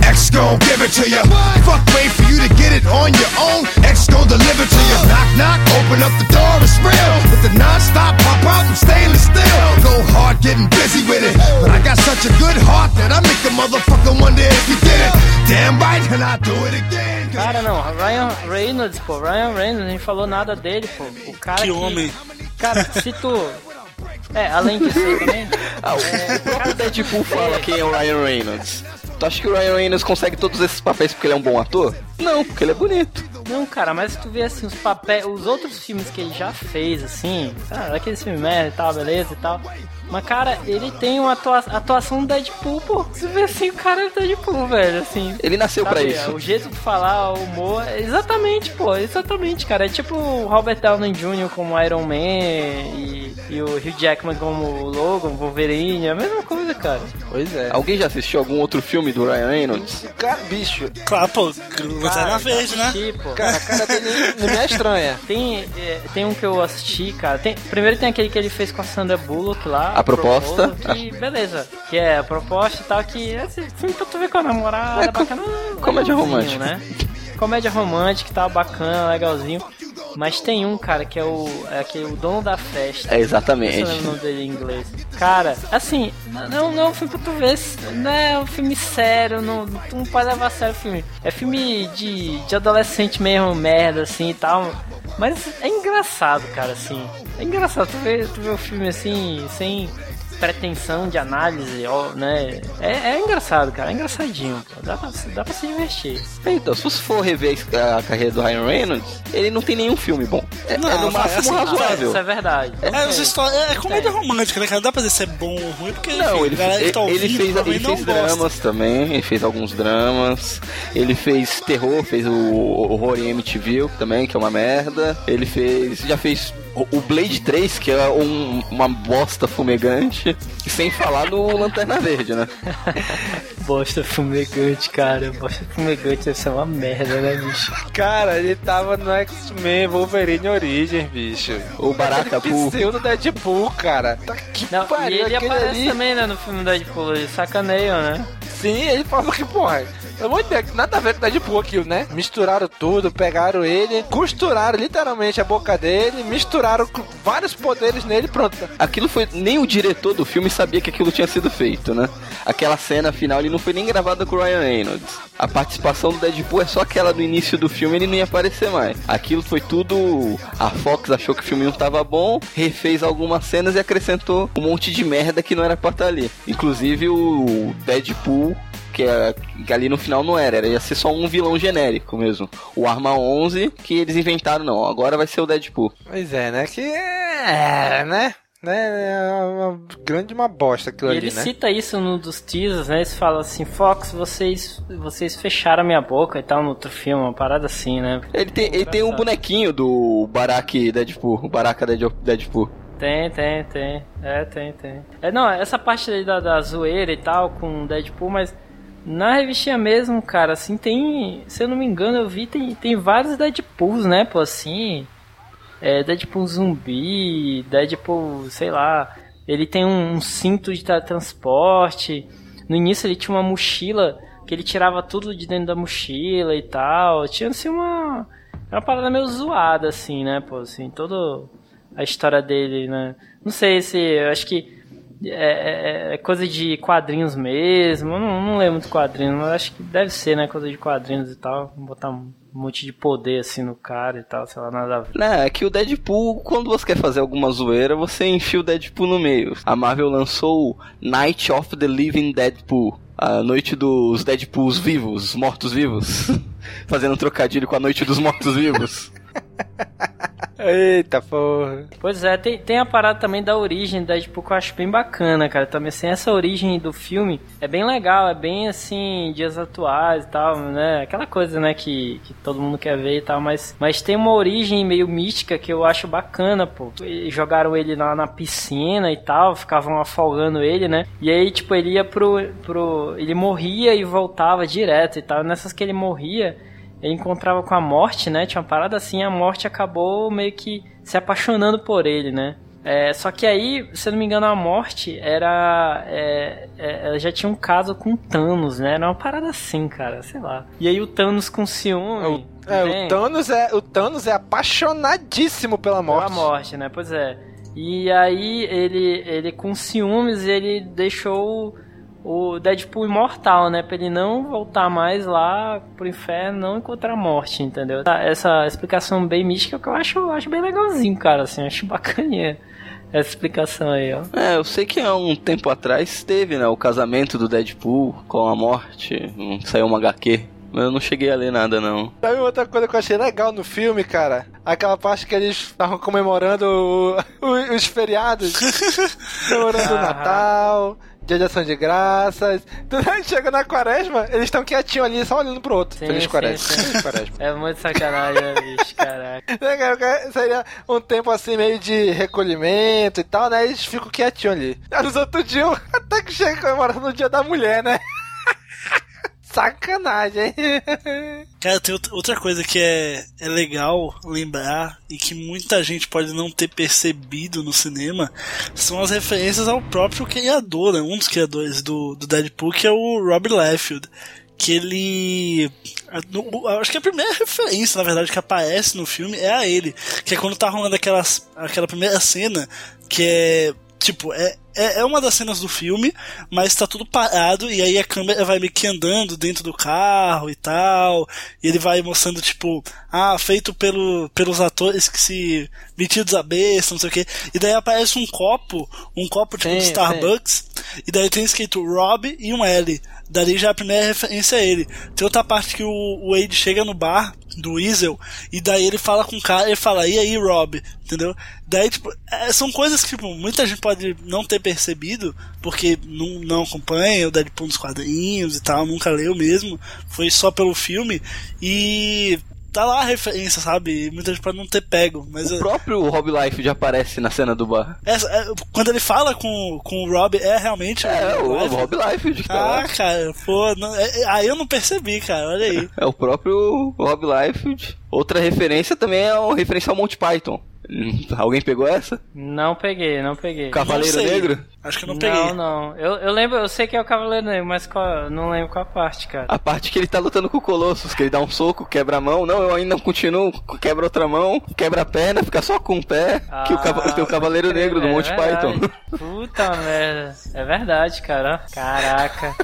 X gon' give it to you. Fuck, wait for you to get it on your own. X gon' deliver to you. Knock, knock, open up the door, it's real. With the non-stop pop out and stainless steel. Go hard, getting busy with it. But I got such a good heart that I make the motherfucker wonder if you Cara, não, Ryan Reynolds, pô, Ryan Reynolds, a gente falou nada dele, pô. O cara Que homem. Cara, se tu... É, além disso também... Ah, o próprio Deadpool fala quem é o Ryan Reynolds. Tu acha que o Ryan Reynolds consegue todos esses papéis porque ele é um bom ator? Não, porque ele é bonito. Não, cara, mas se tu vê assim os papéis, os outros filmes que ele já fez, assim, sabe, aqueles filmes merda e tal, beleza e tal. Mas, cara, ele tem uma atua atuação do Deadpool, pô. Você vê assim, o cara é Deadpool, velho, assim. Ele nasceu pra Sabe, isso. O jeito de falar, o humor, é exatamente, pô, exatamente, cara. É tipo o Robert Downey Jr. como Iron Man e, e o Hugh Jackman como Logan, Wolverine, é a mesma coisa, cara. Pois é. Alguém já assistiu algum outro filme do Ryan Reynolds? Cara, bicho. Claro, pô, Lanterna Verde, né? Tipo, Cara, a cara dele não me é estranha. Tem, é, tem um que eu assisti, cara. Tem, primeiro tem aquele que ele fez com a Sandra Bullock lá. A proposta. Que, beleza. Que é a proposta e tal, que é esse filme pra tu ver com a namorada, É, com- bacana. comédia romântica. Né? Comédia romântica e tal, bacana, legalzinho. Mas tem um, cara, que é o, é aquele, o dono da festa. É, Não exatamente. sei o nome dele em inglês. Cara, assim, não, não é um filme pra tu ver, não é um filme sério, não, tu não pode levar a sério o filme. É filme de, de adolescente mesmo, merda, assim e tal. Mas é engraçado, cara, assim. É engraçado, tu vê, tu vê o filme assim, sem pretensão de análise, ó, né? É, é engraçado, cara, é engraçadinho, pô. Dá pra, dá pra se divertir. Então, se você for rever a carreira do Ryan Reynolds, ele não tem nenhum filme bom. É, Não, é no máximo assim, razoável. Isso é verdade. É, Não essa tem. história, é comédia romântica, né, cara? Dá pra dizer se é bom ou ruim, porque Não, enfim, ele, a galera que ele, tá ouvindo ele fez, ele fez gosta. dramas também, ele fez alguns dramas, ele fez terror, fez o Horror em MTV também, que é uma merda, ele fez, já fez o o Blade 3, que é um- uma bosta fumegante, e sem falar no Lanterna Verde, né? Bosta fumegante, cara. Bosta fumegante deve ser uma merda, né, bicho? Cara, ele tava no X-Men Wolverine Origem, bicho. O Baraka Poo. Pseudo Deadpool, cara. Tá que Não, pariu, e ele aparece ali. também, né, no filme do Deadpool. Eles sacaneiam, né? Sim, ele falou que, porra, pelo amor de Deus, nada a ver com Deadpool aquilo, né? Misturaram tudo, pegaram ele, costuraram literalmente a boca dele, misturaram com vários poderes nele, pronto. Aquilo foi. Nem o diretor do filme sabia que aquilo tinha sido feito, né? Aquela cena final ele não foi nem gravada com o Ryan Reynolds. A participação do Deadpool é só aquela do início do filme, ele não ia aparecer mais. Aquilo foi tudo. A Fox achou que o filme não tava bom, refez algumas cenas e acrescentou um monte de merda que não era pra estar ali. Inclusive o Deadpool. Que, é- que ali no final não era, era ia ser só um vilão genérico mesmo. O Arma 11, que eles inventaram, não, agora vai ser o Deadpool. Pois é, né? Que é, né? Né? É uma grande uma bosta aquilo E ali, ele né? cita isso num dos teasers, né? Eles falam assim, Fox, vocês, vocês fecharam a minha boca e tal no outro filme, uma parada assim, né? Ele tem, ele tem um bonequinho do Baraki Deadpool, o Baraka Dead- Deadpool. Tem, tem, tem. É, tem, tem. É, não, essa parte aí da, da zoeira e tal com o Deadpool, mas na revistinha mesmo, cara, assim, tem. Se eu não me engano, eu vi, tem, tem vários Deadpools, né, pô, assim. É, Deadpool zumbi, Deadpool, sei lá. Ele tem um, um cinto de tra- transporte. No início ele tinha uma mochila que ele tirava tudo de dentro da mochila e tal. Tinha assim uma. Uma parada meio zoada, assim, né, pô, assim, todo a história dele, né? Não sei se. Eu acho que é, é- é coisa de quadrinhos mesmo. Eu não, não leio muito quadrinhos, mas acho que deve ser, né? Coisa de quadrinhos e tal. Botar um monte de poder assim no cara e tal, sei lá, nada a ver. Não, é que o Deadpool, quando você quer fazer alguma zoeira, você enfia o Deadpool no meio. A Marvel lançou Night of the Living Deadpool. A noite dos Deadpools vivos, mortos-vivos. Fazendo um trocadilho com a noite dos mortos-vivos. Eita porra. Pois é, tem, tem a parada também da origem da Deadpool que eu acho bem bacana, cara. Também assim, essa origem do filme é bem legal, é bem assim, dias atuais e tal, né? Aquela coisa, né, que, que todo mundo quer ver e tal, mas, mas tem uma origem meio mística que eu acho bacana, pô. E jogaram ele lá na piscina e tal, ficavam afogando ele, né? E aí, tipo, ele ia pro. pro ele morria e voltava direto e tal. Nessas que ele morria ele encontrava com a morte, né? Tinha uma parada assim, a morte acabou meio que se apaixonando por ele, né? É, só que aí, se eu não me engano, a morte era. É, é, ela já tinha um caso com Thanos, né? Era uma parada assim, cara, sei lá. E aí o Thanos com ciúme. É, vem, o Thanos é, o Thanos é apaixonadíssimo pela morte. Pela morte, né? Pois é. E aí ele, ele com ciúmes, ele deixou o Deadpool imortal, né? Pra ele não voltar mais lá pro inferno, não encontrar a morte, entendeu? Essa explicação bem mística que eu acho, eu acho bem legalzinho, cara, assim, acho bacaninha essa explicação aí, ó. É, eu sei que há um tempo atrás teve, né, o casamento do Deadpool com a morte, saiu uma HQ. Mas eu não cheguei a ler nada, não. Sabe outra coisa que eu achei legal no filme, cara? Aquela parte que eles estavam comemorando o- o- os feriados. comemorando o. Natal, Dia de Ação de Graças. Tudo aí chega na quaresma, eles estão quietinhos ali, só olhando pro outro. Sim, Feliz sim, quaresma. sim. Feliz quaresma. É muito sacanagem, né, bicho, caraca. Cara, Seria um tempo assim meio de recolhimento e tal, né? Eles ficam quietinhos ali. Nos outros dias, até que chega comemorando no dia da mulher, né? Sacanagem? Cara, tem outra- coisa que é, é legal lembrar e que muita gente pode não ter percebido no cinema são as referências ao próprio criador, né? um dos criadores do, do Deadpool, que é o Rob Liefeld. Que ele. Acho que a primeira referência, na verdade, que aparece no filme é a ele. Que é quando tá rolando aquelas, aquela primeira cena que é. Tipo, é, é, é uma das cenas do filme, mas tá tudo parado e aí a câmera vai meio que andando dentro do carro e tal. E ele vai mostrando, tipo, ah, feito pelo, pelos atores que se metidos a besta, não sei o que. E daí aparece um copo, um copo tipo de Sim, Starbucks, e daí tem escrito Rob e um L. Dali já a primeira referência a ele. Tem outra parte que o, o Wade chega no bar do Weasel e daí ele fala com o cara e fala, e aí, Rob? Entendeu? Daí, tipo, é, são coisas que tipo, muita gente pode não ter percebido, porque não, não acompanha o Deadpool nos quadrinhos e tal, nunca leu mesmo, foi só pelo filme, e tá lá a referência, sabe? Muita gente pode não ter pego, mas O eu- próprio Rob Life já aparece na cena do bar. essa- é, quando ele fala com, com o Rob, é realmente É, o Liefeld? Rob Life que tá Ah, lá. cara, pô, não- é- é- aí eu não percebi, cara, olha aí. É o próprio Rob Liefeld. Outra referência também é uma referência ao Monty Python. Alguém pegou essa? Não peguei, não peguei. Cavaleiro Não. Negro? Acho que eu não peguei. Não, não. Eu, eu lembro, eu sei que é o Cavaleiro Negro, mas qual, não lembro qual parte, cara. A parte que ele tá lutando com o Colossus, que ele dá um soco, quebra a mão. Não, eu ainda continuo, quebra outra mão, quebra a perna, fica só com o pé. que o, cava- tem o Cavaleiro pode Negro do Monty é verdade. Python. Puta merda. É verdade, cara. Caraca.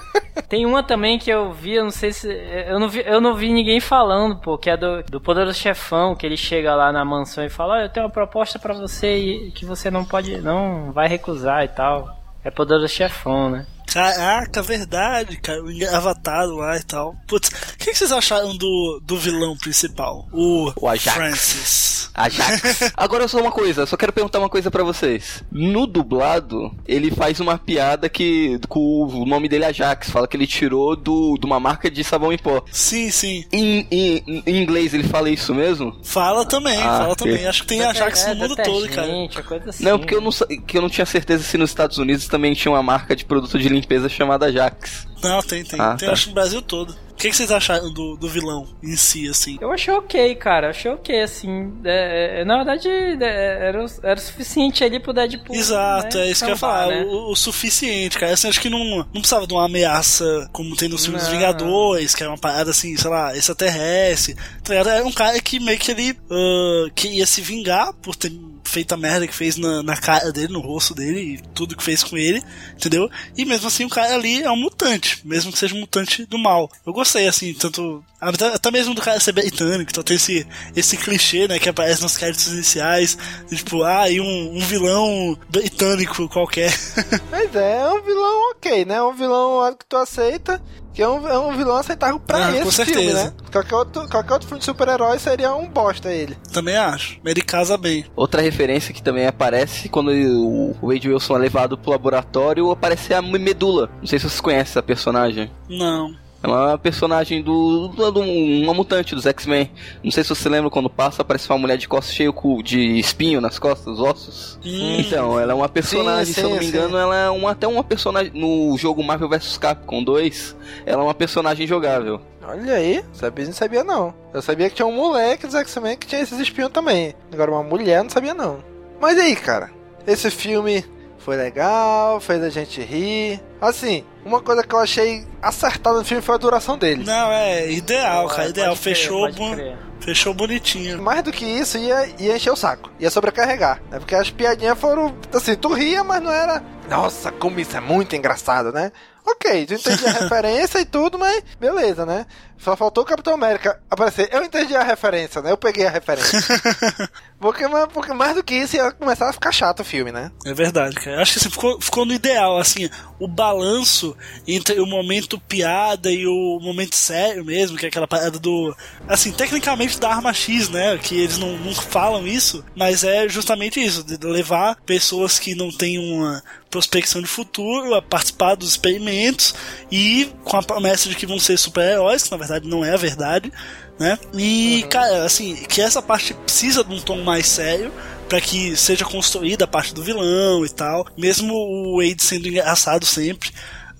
Tem uma também que eu vi, eu não sei se. Eu não vi, eu não vi ninguém falando, pô, que é do, do Poderoso Chefão, que ele chega lá na mansão e fala: Olha, eu tenho uma proposta pra você que você não pode. não vai recusar e tal. É Poderoso Chefão, né? Caraca, verdade, cara. O engravatado lá e tal. Putz, o que, que vocês acharam do, do vilão principal? O, O Ajax. Francis. Ajax. Agora só uma coisa, só quero perguntar uma coisa pra vocês. No dublado, ele faz uma piada que com o nome dele é Ajax, fala que ele tirou do, de uma marca de sabão em pó. Sim, sim. Em, em- em inglês ele fala isso mesmo? Fala também, Ah, fala ok. também. Acho que tem Ajax É, no mundo todo, cara. detergente, coisa assim. Não, porque eu não, que eu não tinha certeza se nos Estados Unidos também tinha uma marca de produto de limpeza chamada Ajax. Não, tem, tem. Ah, tem tá. acho no Brasil todo. O que, que vocês acharam do, do vilão em si, assim? Eu achei ok, cara. Achei ok, assim. É, é, na verdade, é, era, o- era o suficiente ali pro Deadpool. Exato, né, é isso que eu ia falar. né? O, o suficiente, cara. Assim, acho que não, não precisava de uma ameaça como tem nos filmes Não. Vingadores, que é uma parada assim, sei lá, extraterrestre. Tá ligado? Era um cara que meio que ele ah, que ia se vingar por ter feito a merda que fez na, na cara dele, no rosto dele, e tudo que fez com ele, entendeu? E mesmo assim o cara ali é um mutante, mesmo que seja um mutante do mal. Eu gostei gostei, assim, tanto. Até, até mesmo do cara ser britânico, então tem esse, esse clichê, né, que aparece nos créditos iniciais, de, tipo, ah, e um, um vilão britânico qualquer. Mas é, é um vilão ok, né? Um vilão que tu aceita, que é um, é um vilão aceitável pra Ah, com esse filme, certeza. né? Qualquer outro, qualquer outro filme de super-herói seria um bosta ele. Também acho. Mas ele casa bem. Outra referência que também aparece quando o o Wade Wilson é levado pro laboratório, aparece a Medula. Não sei se vocês conhecem essa personagem. Não. Ela é uma personagem do, do, do- uma mutante dos X-Men. Não sei se você lembra quando passa, aparece uma mulher de costas cheio de espinho nas costas, ossos. Então, ela é uma personagem, Sim, se eu não me sim, engano, sim. ela é uma, até uma personagem no jogo Marvel vs Capcom 2, ela é uma personagem jogável. Olha aí, sabia, não sabia não. Eu sabia que tinha um moleque dos X-Men que tinha esses espinhos também. Agora uma mulher não sabia não. Mas e aí, cara? Esse filme foi legal, fez a gente rir. Assim, uma coisa que eu achei acertada no filme foi a duração dele. Não, é ideal, cara. Ideal. crer, Fechou, bu- fechou bonitinho. Mais do que isso, ia, ia encher o saco. Ia sobrecarregar. Né? Porque as piadinhas foram. Assim, tu ria, mas não era. Nossa, como isso é muito engraçado, né? Ok, tu entendi a referência e tudo, mas beleza, né? Só faltou o Capitão América aparecer. Eu entendi a referência, né? Eu peguei a referência. porque, porque mais do que isso ia começar a ficar chato o filme, né? É verdade, cara. Acho que ficou, ficou no ideal, assim, o balanço entre o momento piada e o momento sério mesmo, que é aquela parada do. Assim, tecnicamente da arma X, né? Que eles não, não falam isso, mas é justamente isso, de levar pessoas que não têm uma prospecção de futuro a participar dos experimentos e com a promessa de que vão ser super-heróis, que na verdade não é a verdade, né? E, cara, assim, que essa parte precisa de um tom mais sério para que seja construída a parte do vilão e tal, mesmo o Wade sendo engraçado sempre.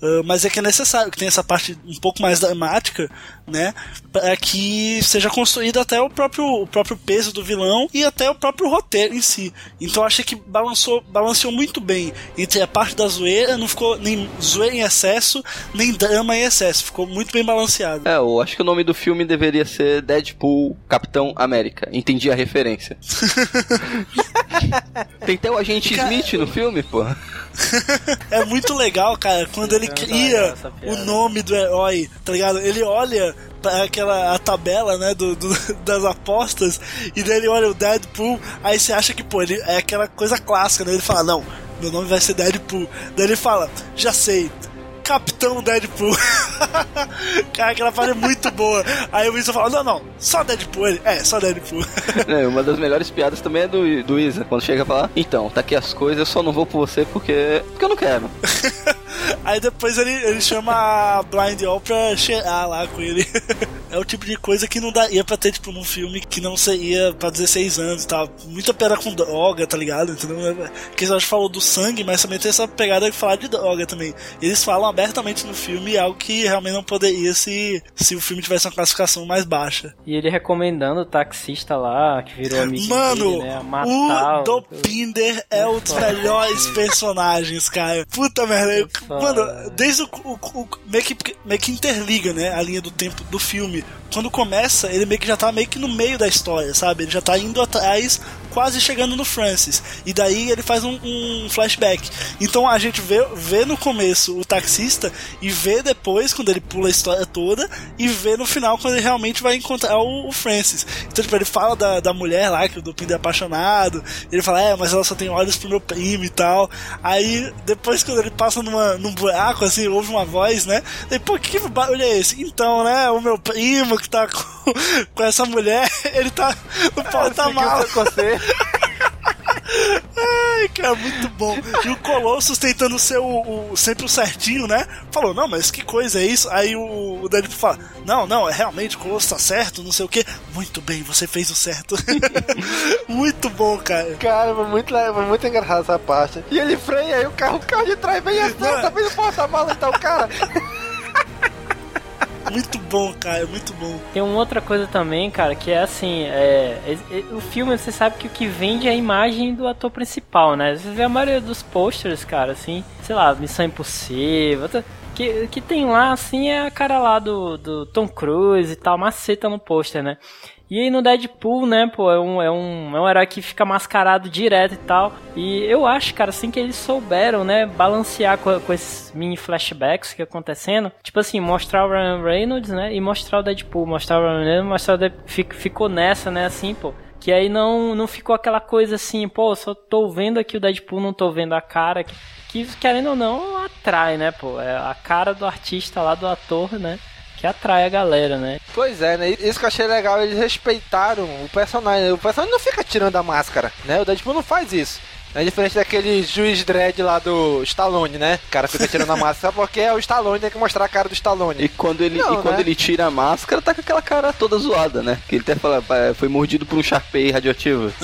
ah, mas é que é necessário que tenha essa parte um pouco mais dramática, né? Para que seja construído até o próprio, o próprio peso do vilão e até o próprio roteiro em si. Então eu achei que balançou, balanceou muito bem entre a parte da zoeira, não ficou nem zoeira em excesso, nem drama em excesso, ficou muito bem balanceado. É, eu acho que o nome do filme deveria ser Deadpool Capitão América. Entendi a referência. Tem até o agente Smith no filme, pô. É muito legal, cara, quando ele cria o nome do herói, tá ligado? Ele olha aquela a tabela, né, do, do- das apostas, e daí ele olha o Deadpool, aí você acha que, pô, ele é aquela coisa clássica, né? Ele fala, não, meu nome vai ser Deadpool. Daí ele fala, já sei. Capitão Deadpool. Cara, aquela parte é muito boa. Aí o Wilson fala: Não, não, só Deadpool. Ele, é, só Deadpool. É, uma das melhores piadas também é do, do Isa, quando chega a falar, então, tá aqui as coisas, eu só não vou por você porque. porque eu não quero. Aí depois ele, ele chama a Blind All pra cheirar lá com ele. é o tipo de coisa que não daria pra ter, tipo, num filme que não seria pra 16 anos e tal. Muita pegada com droga, tá ligado? Entendeu? Porque a gente falou do sangue, mas também tem essa pegada de falar de droga também. Eles falam abertamente no filme algo que realmente não poderia se, se o filme tivesse uma classificação mais baixa. E ele recomendando o taxista lá, que virou amigo Mano, dele, né? Matar o Dopinder é um dos melhores personagens, cara. Puta merda. eu-. Mano, desde o, o, o- meio, que, meio que interliga, né, a linha do tempo do filme. Quando começa, ele meio que já tá meio que no meio da história, sabe? Ele já tá indo atrás, quase chegando no Francis. E daí ele faz um, um flashback. Então a gente vê, vê no começo o taxista e vê depois, quando ele pula a história toda, e vê no final quando ele realmente vai encontrar o, o Francis. Então, tipo, ele fala da, da mulher lá, que o Dupindo é apaixonado. Ele fala, é, mas ela só tem olhos pro meu primo e tal. Aí, depois, quando ele passa numa, num buraco, assim, ouve uma voz, né? Ele, pô, que barulho é esse? Então, né, o meu primo que tá com, com essa mulher, ele tá. Seguiu seu conselho. Ai, cara, muito bom. E o Colossus tentando ser o, o- sempre o certinho, né? Falou, não, mas que coisa é isso? Aí o, o Deadpool fala, não, não, é realmente o Colossus tá certo, não sei o que. Muito bem, você fez o certo. muito bom, cara. Cara, foi muito, foi muito engraçado essa parte. E ele freia aí o carro, o carro de trás vem assim, Não, é. tá vendo o porta-mala e tal, cara. Muito bom, cara, muito bom. Tem uma outra coisa também, cara, que é assim, é, é- é- o filme, você sabe que o que vende é a imagem do ator principal, né? Você vê a maioria dos posters, cara, assim, sei lá, Missão Impossível, que, que tem lá, assim, é a cara lá do, do Tom Cruise e tal, maceta no pôster, né? E aí no Deadpool, né, pô, é um, é um, é um herói que fica mascarado direto e tal. E eu acho, cara, assim que eles souberam, né, balancear com, com esses mini flashbacks que acontecendo. Tipo assim, mostrar o Ryan Reynolds, né, e mostrar o Deadpool. Mostrar o Ryan Reynolds, mostrar o Deadpool. Ficou nessa, né, assim, pô. Que aí não, não ficou aquela coisa assim, pô, só tô vendo aqui o Deadpool, não tô vendo a cara. Que, que querendo ou não, atrai, né, pô. É a cara do artista lá, do ator, né? Que atrai a galera, né? Pois é, né? Isso que eu achei legal, eles respeitaram o personagem. O personagem não fica tirando a máscara, né? O Deadpool não faz isso. É diferente daquele juiz dread lá do Stallone, né? O cara fica tirando a máscara porque é o Stallone, tem que mostrar a cara do Stallone. E quando ele, Não, e quando né? ele tira a máscara, tá com aquela cara toda zoada, né? Que ele até fala, "Pá, foi mordido por um Sharpei radioativo.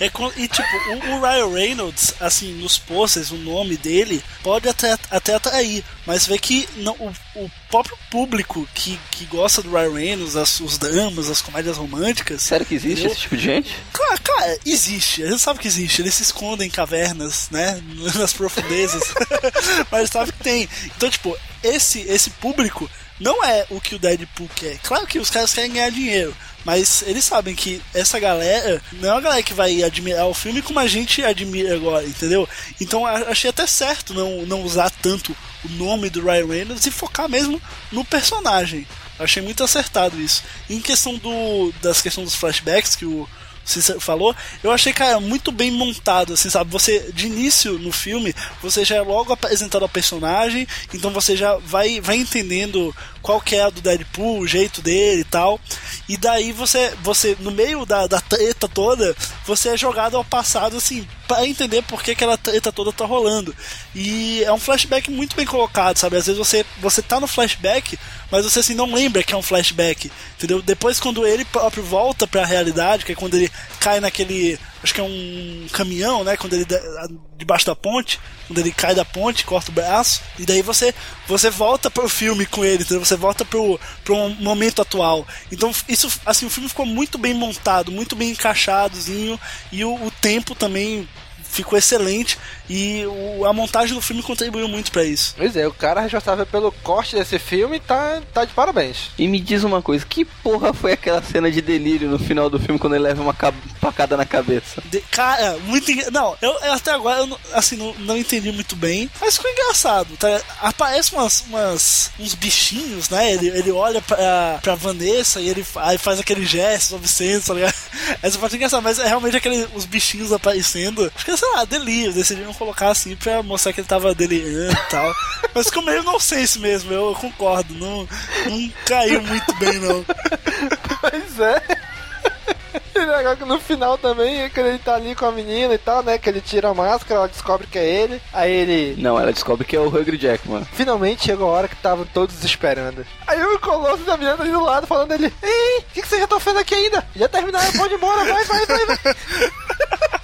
É e tipo, o, o Ryan Reynolds, assim, nos posters, o nome dele pode até, até atrair, mas vê que não, o, o próprio público que, que gosta do Ryan Reynolds, as, os dramas, as comédias românticas. Sério que existe Eu- esse tipo de gente? Claro, cara, existe. A gente sabe que existe. Eles se escondem em cavernas, né? Nas profundezas. Mas sabe que tem. Então, tipo, esse, esse público não é o que o Deadpool quer. Claro que os caras querem ganhar dinheiro. Mas eles sabem que essa galera não é uma galera que vai admirar o filme como a gente admira agora, entendeu? Então achei até certo não, não usar tanto o nome do Ryan Reynolds e focar mesmo no personagem. Achei muito acertado isso. Em questão do das questões dos flashbacks que o Cícero falou, eu achei, cara, muito bem montado, assim, sabe? Você, de início no filme, você já é logo apresentado ao personagem, então você já vai, vai entendendo qual que é a do Deadpool, o jeito dele e tal. E daí você, você no meio da, da treta toda, você é jogado ao passado, assim, para entender por que aquela treta toda tá rolando. E é um flashback muito bem colocado, sabe? Às vezes você, você tá no flashback, mas você assim não lembra que é um flashback, entendeu? Depois quando ele próprio volta para a realidade, que é quando ele cai naquele, acho que é um caminhão, né, quando ele de- debaixo da ponte, quando ele cai da ponte, corta o braço, e daí você você volta pro filme com ele, entendeu? Você volta pro pro momento atual. Então isso assim, o filme ficou muito bem montado, muito bem encaixadozinho e o, o tempo também ficou excelente e o- a montagem do filme contribuiu muito para isso. Pois é, o cara responsável pelo corte desse filme tá, tá de parabéns. E me diz uma coisa, que porra foi aquela cena de delírio no final do filme quando ele leva uma ca- facada na cabeça? De- cara, muito. Não, eu, eu até agora eu não- assim, não, não entendi muito bem, mas ficou engraçado. Tá? Aparece umas, umas- uns bichinhos, né? Ele, ele olha pra, pra Vanessa e ele aí faz aquele gesto obsceno, tá ligado? Essa parte é engraçada, mas é realmente aquele, os bichinhos aparecendo. Acho que, sei lá, delírio. Decidiram colocar assim pra mostrar que ele tava delirando e tal. Mas ficou meio nonsense mesmo, eu concordo. Não, não caiu muito bem, não. Pois é. E legal que no final também, é que ele tá ali com a menina e tal, né? Que ele tira a máscara, ela descobre que é ele. Aí ele. Não, ela descobre que é o Hugh Jackman. Finalmente chegou a hora que estavam todos esperando. Aí o Colosso da menina tá ali do lado falando ele: Ei, o que, que vocês já estão fazendo aqui ainda? Já terminaram, pode ir embora, vai, vai, vai, vai.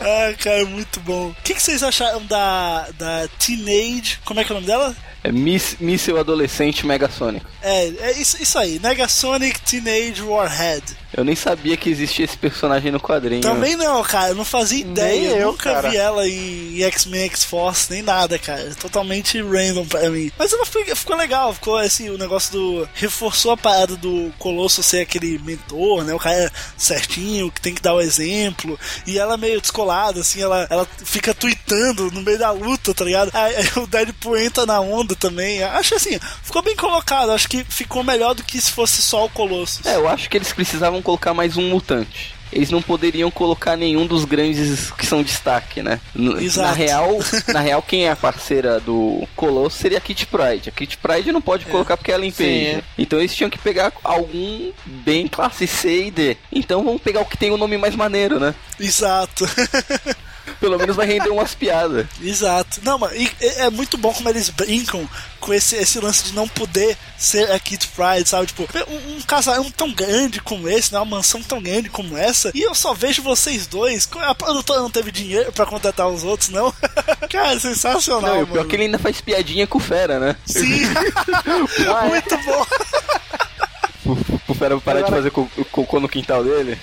Ah, cara, muito bom. O que, que vocês acharam da, da Teenage. Como é que é o nome dela? É Miss, Míssel Adolescente Megasônico. É, é isso, isso aí, Negasonic Teenage Warhead. Eu nem sabia que existia esse personagem no quadrinho. Também não, cara, eu não fazia ideia. Nem eu, nunca cara. vi ela em X-Men X-Force, nem nada, cara. É Totalmente random pra mim. Mas ela ficou, ficou legal, ficou assim, o negócio do. Reforçou a parada do Colosso ser aquele mentor, né? O cara certinho, que tem que dar o exemplo. E ela meio descolada, assim, ela, ela fica tweetando no meio da luta, tá ligado? Aí, aí o Deadpool entra na onda também. Acho assim, ficou bem colocado. Acho que ficou melhor do que se fosse só o Colossus. É, eu acho que eles precisavam colocar mais um mutante. Eles não poderiam colocar nenhum dos grandes que são destaque, né? Exato. Na real, na real, quem é a parceira do Colosso seria a Kit Pride. A Kit Pride não pode colocar porque ela é impede. Sim. Então eles tinham que pegar algum bem classe C e D. Então vamos pegar o que tem o nome mais maneiro, né? Exato. Pelo menos vai render umas piadas. Exato. Não, mas é muito bom como eles brincam com esse, esse lance de não poder ser a Kid Pride, sabe? Tipo, um, um casarão tão grande como esse, né? Uma mansão tão grande como essa, e eu só vejo vocês dois. A produtora não teve dinheiro pra contratar os outros, não? Cara, sensacional, Não, o pior é mano. que ele ainda faz piadinha com o Fera, né? Sim, muito bom. O Fera parar de Agora- fazer co- cocô no quintal dele.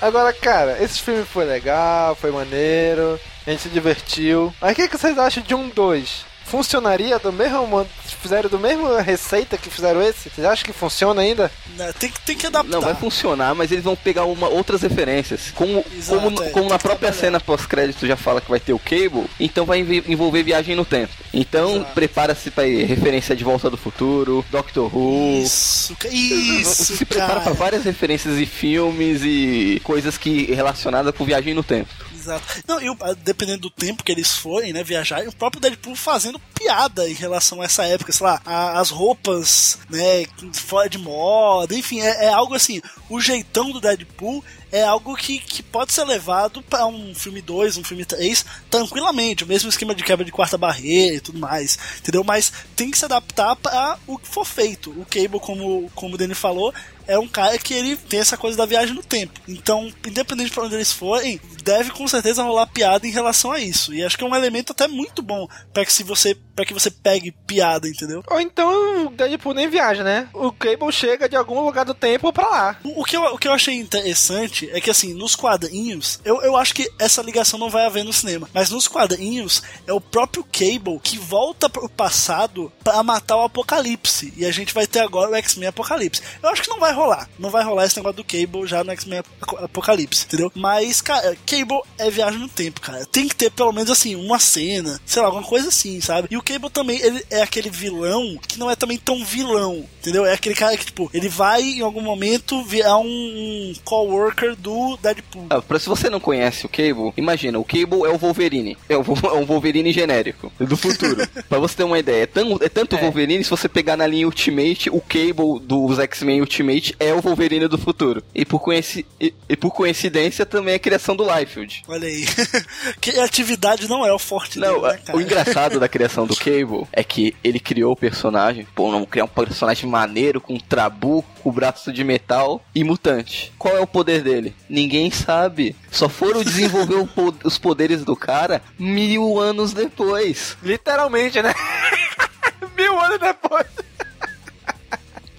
Agora, cara, esse filme foi legal, foi maneiro, a gente se divertiu. Mas o que, que vocês acham de um 2? funcionaria do mesmo modo- fizeram do mesmo receita que fizeram esse? Vocês acham que funciona ainda? Né, Tem, que- tem que adaptar. Não, vai funcionar, mas eles vão pegar uma, outras referências. Como, Exato, como, é, como na própria trabalhar. cena pós-crédito já fala que vai ter o Cable, então vai envolver viagem no tempo. Então prepara-se pra ir referência de Volta do Futuro, Doctor Who. Isso, isso, se prepara cara. pra várias referências e filmes e coisas que relacionadas com viagem no tempo. Exato. Não, e dependendo do tempo que eles forem, né, viajar, e o próprio Deadpool fazendo piada em relação a essa época, sei lá, a- as roupas, né, fora de moda, enfim, é, é algo assim, o jeitão do Deadpool é algo que, que pode ser levado pra um filme 2, um filme 3, tranquilamente, o mesmo esquema de quebra de quarta barreira e tudo mais, entendeu? Mas tem que se adaptar para o que for feito. O Cable, como, como o Danny falou, é um cara que ele tem essa coisa da viagem no tempo. Então, independente de pra onde eles forem, deve com certeza rolar piada em relação a isso. E acho que é um elemento até muito bom para que se você para que você pegue piada, entendeu? Ou então o Deadpool nem viaja, né? O Cable chega de algum lugar do tempo pra lá. O, o que eu, o que eu achei interessante é que, assim, nos quadrinhos, eu, eu acho que essa ligação não vai haver no cinema, mas nos quadrinhos é o próprio Cable que volta pro passado pra matar o Apocalipse. E a gente vai ter agora o X-Men Apocalipse. Eu acho que não vai rolar. Não vai rolar esse negócio do Cable já no X-Men Apo- Apocalipse, entendeu? Mas, cara, Cable é viagem no tempo, cara. Tem que ter pelo menos, assim, uma cena, sei lá, alguma coisa assim, sabe? E o Cable também, ele é aquele vilão que não é também tão vilão, entendeu? É aquele cara que, tipo, ele vai em algum momento virar um, um coworker do Deadpool. Ah, pra se você não conhece o Cable, imagina, o Cable é o Wolverine. É, o, é um Wolverine genérico, do futuro. pra você ter uma ideia, é, tão, é tanto Wolverine, se você pegar na linha Ultimate, o Cable dos X-Men Ultimate é o Wolverine do futuro. E por, coinci, e, e por coincidência também é a criação do Liefeld. Olha aí. Criatividade não é o forte Não, dele, né, o engraçado da criação do Cable é que ele criou o personagem, pô, vamos criar um personagem maneiro com trabuco, braço de metal e mutante. Qual é o poder dele? Ninguém sabe. Só foram desenvolver po- os poderes do cara mil anos depois. Literalmente, né? mil anos depois.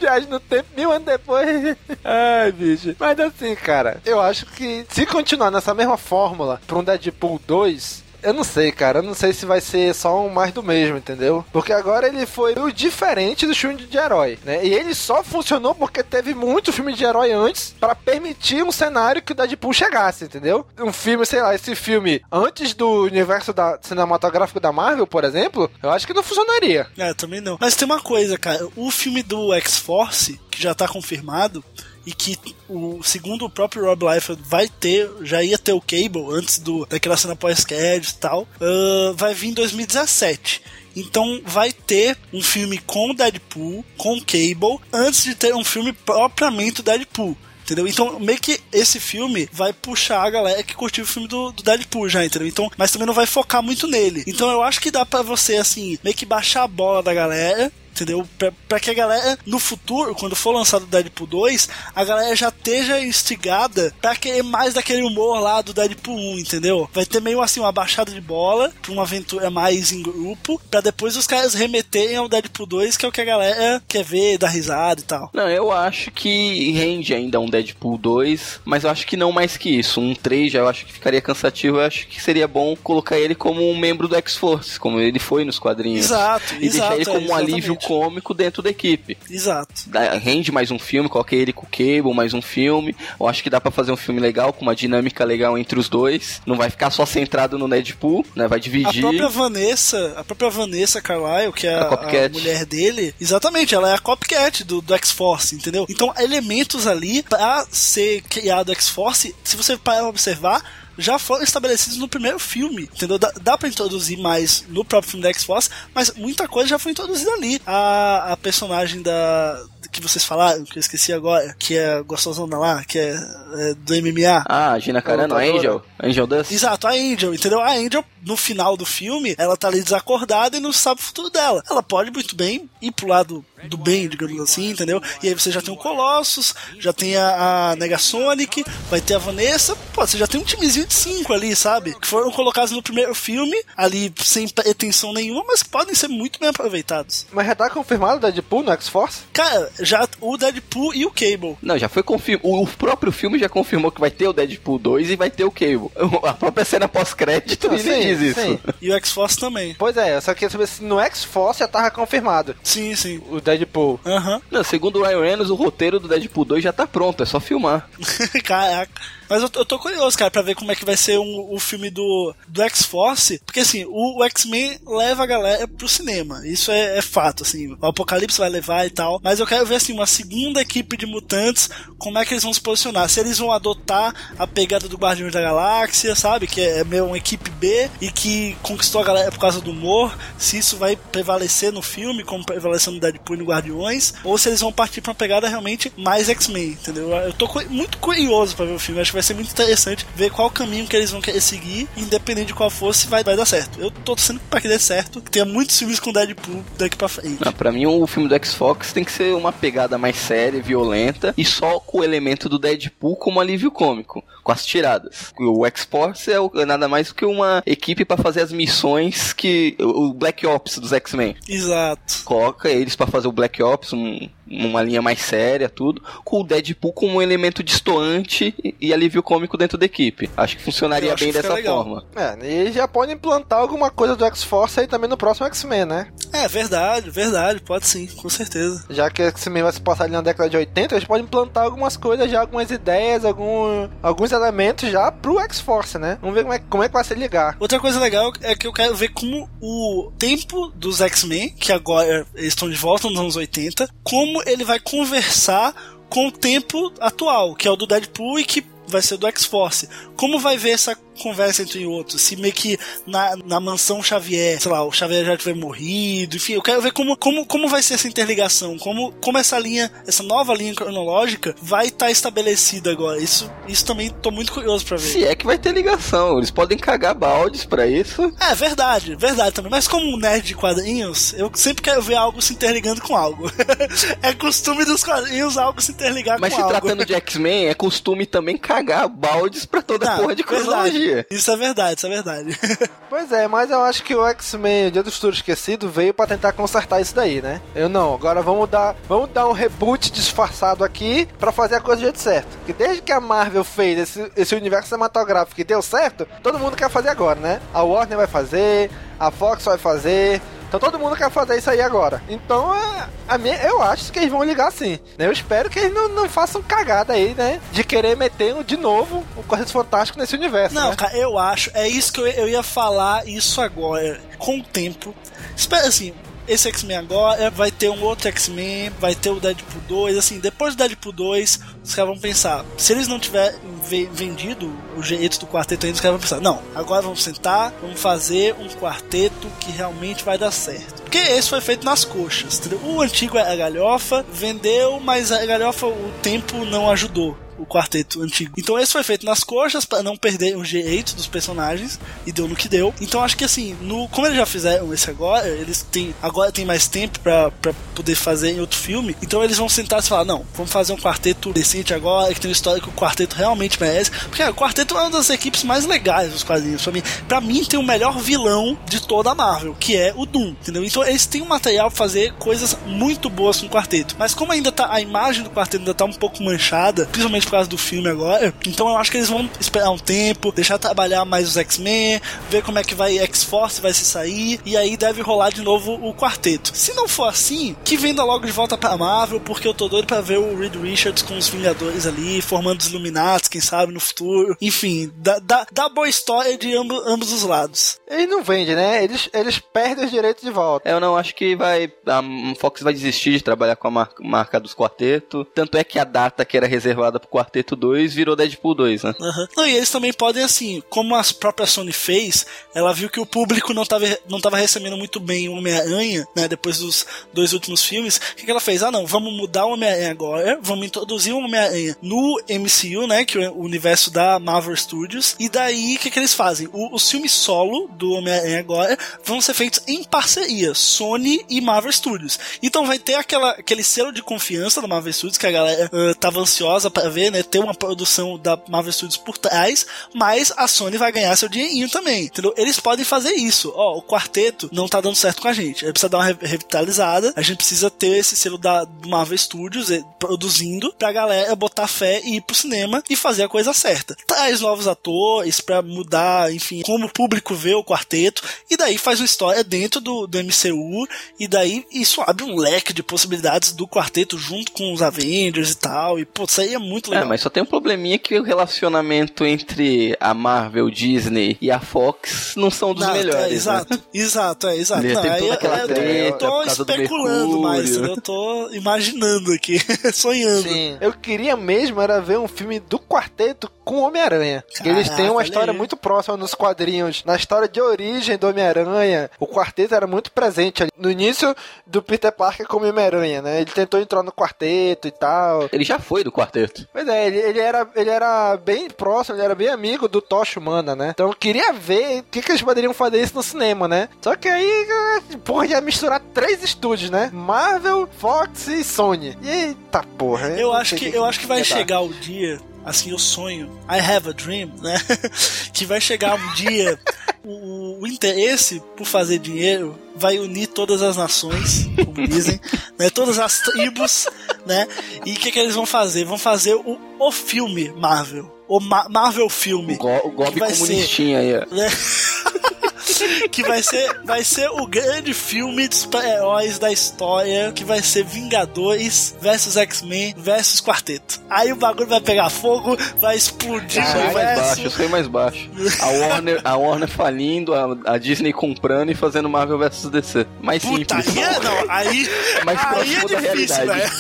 Viagem no tempo, mil anos depois. Ai, bicho. Mas assim, cara, eu acho que se continuar nessa mesma fórmula pra um Deadpool 2. Eu não sei, cara. Eu não sei se vai ser só um mais do mesmo, entendeu? Porque agora ele foi o diferente do filme de herói, né? E ele só funcionou porque teve muito filme de herói antes pra permitir um cenário que o Deadpool chegasse, entendeu? Um filme, sei lá, esse filme antes do universo da, cinematográfico da Marvel, por exemplo, eu acho que não funcionaria. É, também não. Mas tem uma coisa, cara. O filme do X-Force, que já tá confirmado, e que o segundo o próprio Rob Liefeld vai ter, já ia ter o Cable antes do daquela cena pós-crédito e tal, ah, vai vir em 2017. Então vai ter um filme com Deadpool, com o Cable, antes de ter um filme propriamente Deadpool. Entendeu? Então, meio que esse filme vai puxar a galera que curtiu o filme do, do Deadpool já, entendeu? Então, mas também não vai focar muito nele. Então eu acho que dá pra você, assim, meio que baixar a bola da galera entendeu? Pra, pra que a galera, no futuro, quando for lançado o Deadpool 2, a galera já esteja instigada pra querer mais daquele humor lá do Deadpool 1, entendeu? Vai ter meio assim uma baixada de bola pra uma aventura mais em grupo, pra depois os caras remeterem ao Deadpool 2, que é o que a galera quer ver, dar risada e tal. Não, eu acho que rende ainda um Deadpool 2, mas eu acho que não mais que isso. Um 3 já eu acho que ficaria cansativo. Eu acho que seria bom colocar ele como um membro do X-Force, como ele foi nos quadrinhos. Exato, E exato, deixar ele como é, um alívio. Cômico dentro da equipe. Exato. Dá- Rende mais um filme, coloquei ele com o Cable, mais um filme. Eu acho que dá pra fazer um filme legal, com uma dinâmica legal entre os dois. Não vai ficar só centrado no Deadpool, né? Vai A dividir. própria Vanessa, a própria Vanessa Carlyle, que é A a, a mulher dele, exatamente, ela é a copycat do, do X-Force, entendeu? Então, elementos ali pra ser criado X-Force, se você parar pra observar, já foram estabelecidos no primeiro filme, entendeu? Dá, dá pra introduzir mais no próprio filme da X-Force, mas muita coisa já foi introduzida ali. A, a personagem da que vocês falaram, que eu esqueci agora, que é a gostosona lá, que é, é do MMA. Ah, a Gina Carano, a. Angel. Angel Dust. Exato, a Angel, entendeu? A Angel, no final do filme, ela tá ali desacordada e não sabe o futuro dela. Ela pode muito bem ir pro lado do bem, digamos assim, entendeu? E aí você já tem o Colossus, já tem a, a Negasonic, vai ter a Vanessa, pô, você já tem um timezinho de cinco ali, sabe? Que foram colocados no primeiro filme, ali sem pretensão nenhuma, mas podem ser muito bem aproveitados. Mas já tá confirmado o Deadpool no X-Force? Cara, já o Deadpool e o Cable. Não, já foi confirmado. O próprio filme já confirmou que vai ter o Deadpool 2 e vai ter o Cable. A própria cena pós-crédito Ah, sim, diz isso. sim. E o X-Force também. Pois é, eu só queria saber se no X-Force já tava confirmado Sim, sim. o Deadpool. Aham. Não, segundo o Ryan Reynolds, o roteiro do Deadpool 2 já tá pronto, é só filmar. Caraca. Mas eu, eu tô curioso, cara, pra ver como é que vai ser um- o filme do, do X-Force. Porque, assim, o, o X-Men leva a galera pro cinema. Isso é, é fato, assim. O Apocalipse vai levar e tal. Mas eu quero ver, assim, uma segunda equipe de mutantes, como é que eles vão se posicionar. Se eles vão adotar a pegada do Guardiões da Galáxia, sabe? Que é meio uma equipe B e que conquistou a galera por causa do humor. Se isso vai prevalecer no filme, como prevaleceu no Deadpool e no Guardiões. Ou se eles vão partir pra uma pegada realmente mais X-Men, entendeu? Eu tô cu- muito curioso pra ver o filme. Acho vai ser muito interessante ver qual caminho que eles vão querer seguir, independente de qual for, se vai, vai dar certo. Eu tô torcendo pra que dê certo, que tenha muitos filmes com Deadpool daqui pra frente. Não, pra mim, o filme do X-Fox tem que ser uma pegada mais séria, violenta, e só com o elemento do Deadpool como alívio cômico, com as tiradas. O X-Force é, o- nada mais do que uma equipe pra fazer as missões que. O Black Ops dos X-Men. Exato. Coloca eles pra fazer o Black Ops, um- uma linha mais séria, tudo, com o Deadpool como um elemento distoante e, e alívio cômico dentro da equipe. Acho que funcionaria acho bem que dessa legal. forma. É, e já pode implantar alguma coisa do X-Force aí também no próximo X-Men, né? É, verdade, verdade, pode sim, com certeza. Já que o X-Men vai se passar ali na década de 80, eles podem implantar algumas coisas já, algumas ideias, algum, alguns elementos já pro X-Force, né? Vamos ver como é, como é que vai se ligar. Outra coisa legal é que eu quero ver como o tempo dos X-Men, que agora eles estão de volta nos anos 80, como ele vai conversar com o tempo atual, que é o do Deadpool e que vai ser do X-Force. Como vai ver essa conversa entre outros? Se meio que na, na mansão Xavier, sei lá, o Xavier já tiver morrido, enfim, eu quero ver como, como, como vai ser essa interligação, como, como essa linha, essa nova linha cronológica vai estar estabelecida agora. Isso, isso também tô muito curioso pra ver. Se é que vai ter ligação, eles podem cagar baldes pra isso. É, verdade, verdade também. Mas como um nerd de quadrinhos, eu sempre quero ver algo se interligando com algo. é costume dos quadrinhos algo se interligar Mas com se algo. tratando de X-Men, é costume também cagar baldes pra toda Não, porra de cronologia. Isso é verdade, isso é verdade. Pois é, mas eu acho que o X-Men, o Dia do Futuro Esquecido, veio pra tentar consertar isso daí, né? Eu não, agora vamos dar, vamos dar um reboot disfarçado aqui pra fazer a coisa do jeito certo. Porque desde que a Marvel fez esse, esse universo cinematográfico e deu certo, todo mundo quer fazer agora, né? A Warner vai fazer, a Fox vai fazer. Então todo mundo quer fazer isso aí agora. Então é, a minha, eu acho que eles vão ligar sim. Eu espero que eles não, não façam cagada aí, né? De querer meter de novo o Correio Fantástico nesse universo. Não, né? cara, eu acho, é isso que eu, eu ia falar isso agora. Com o tempo. Espera assim. Esse X-Men agora vai ter um outro X-Men, vai ter o Deadpool 2, assim, depois do Deadpool 2, os caras vão pensar, se eles não tiverem ve- vendido o jeito do quarteto ainda, os caras vão pensar, não, agora vamos sentar, vamos fazer um quarteto que realmente vai dar certo. Porque esse foi feito nas coxas, entendeu? O antigo é a galhofa, vendeu, mas a galhofa o tempo não ajudou o quarteto antigo. Então esse foi feito nas coxas para não perder os direitos dos personagens e deu no que deu. Então acho que assim, no como eles já fizeram esse agora, eles têm agora tem mais tempo para poder fazer em outro filme. Então eles vão sentar e falar, não, vamos fazer um quarteto decente agora, que tem uma história que o quarteto realmente merece. Porque cara, o quarteto é uma das equipes mais legais dos quadrinhos para mim. Para mim tem o melhor vilão de toda a Marvel, que é o Doom, entendeu? Então eles têm um material pra fazer coisas muito boas com o quarteto. Mas como ainda tá a imagem do quarteto ainda tá um pouco manchada, principalmente por causa do filme agora, então eu acho que eles vão esperar um tempo, deixar trabalhar mais os X-Men, ver como é que vai X-Force vai se sair, e aí deve rolar de novo o quarteto. Se não for assim, que venda logo de volta pra Marvel, porque eu tô doido pra ver o Reed Richards com os Vingadores ali, formando os Illuminati, quem sabe, no futuro. Enfim, dá, dá, dá boa história de ambos, ambos os lados. Eles não vendem, né? Eles, eles perdem os direitos de volta. Eu não acho que vai. A Fox vai desistir de trabalhar com a marca, marca dos quartetos. Tanto é que a data que era reservada pro Quarteto 2 virou Deadpool 2, né? Uhum. Não, e eles também podem, assim, como a própria Sony fez, ela viu que o público não tava, não tava recebendo muito bem o Homem-Aranha, né? Depois dos dois últimos filmes. O que, que ela fez? Ah, não, vamos mudar o Homem-Aranha agora, vamos introduzir o Homem-Aranha no MCU, né? Que é o universo da Marvel Studios. E daí, o que, que eles fazem? O, os filmes solo do Homem-Aranha agora vão ser feitos em parceria, Sony e Marvel Studios. Então vai ter aquela, aquele selo de confiança da Marvel Studios que a galera uh, tava ansiosa para ver, né? Ter uma produção da Marvel Studios por trás, mas a Sony vai ganhar seu dinheirinho também, entendeu? Eles podem fazer isso. Ó, o quarteto não tá dando certo com a gente. Ele precisa dar uma revitalizada. A gente precisa ter esse selo da Marvel Studios eh, produzindo pra galera botar fé e ir pro cinema e fazer a coisa certa. Traz novos atores para mudar, enfim, como o público vê o quarteto e daí faz uma história dentro do, do MCU e daí isso abre um leque de possibilidades do quarteto junto com os Avengers e tal. E pô, isso aí é muito legal. É, mas só tem um probleminha que o relacionamento entre a Marvel, Disney e a Fox não são dos Não, melhores. é, né? exato, exato, é, exato. Não, tem aí toda eu- aquela eu, treta eu tô por causa do especulando mais, eu tô imaginando aqui, sonhando. Sim. Eu queria mesmo era ver um filme do quarteto com Homem-Aranha. Eles têm uma história aí. muito próxima nos quadrinhos. Na história de origem do Homem-Aranha, o quarteto era muito presente ali. No início do Peter Parker como Homem-Aranha, né? Ele tentou entrar no quarteto e tal. Ele já foi do quarteto. Pois é, ele, ele, era, ele era bem próximo, ele era bem amigo do Tocha Humana, né? Então eu queria ver o que, que eles poderiam fazer isso no cinema, né? Só que aí, eh, porra, ia misturar três estúdios, né? Marvel, Fox e Sony. Eita porra. Eu acho sei que, eu acho que vai chegar o dia, assim, eu sonho, I have a dream, né? que vai chegar um dia, o, o interesse por fazer dinheiro vai unir todas as nações, como dizem, né? Todas as tribos, né? E o que, que eles vão fazer? Vão fazer o, o filme Marvel. O Ma- Marvel filme. O, Go o Gob vai ser- comunistinha aí, ó. né? que vai ser, vai ser o grande filme de super-heróis da história, que vai ser Vingadores versus X-Men versus Quarteto. Aí o bagulho vai pegar fogo, vai explodir Eu o mais baixo, eu sou mais baixo. A Warner, a Warner falindo, a, a Disney comprando e fazendo Marvel vs DC. Mais Puta, simples. aí é, não, aí, Mais aí é difícil, velho.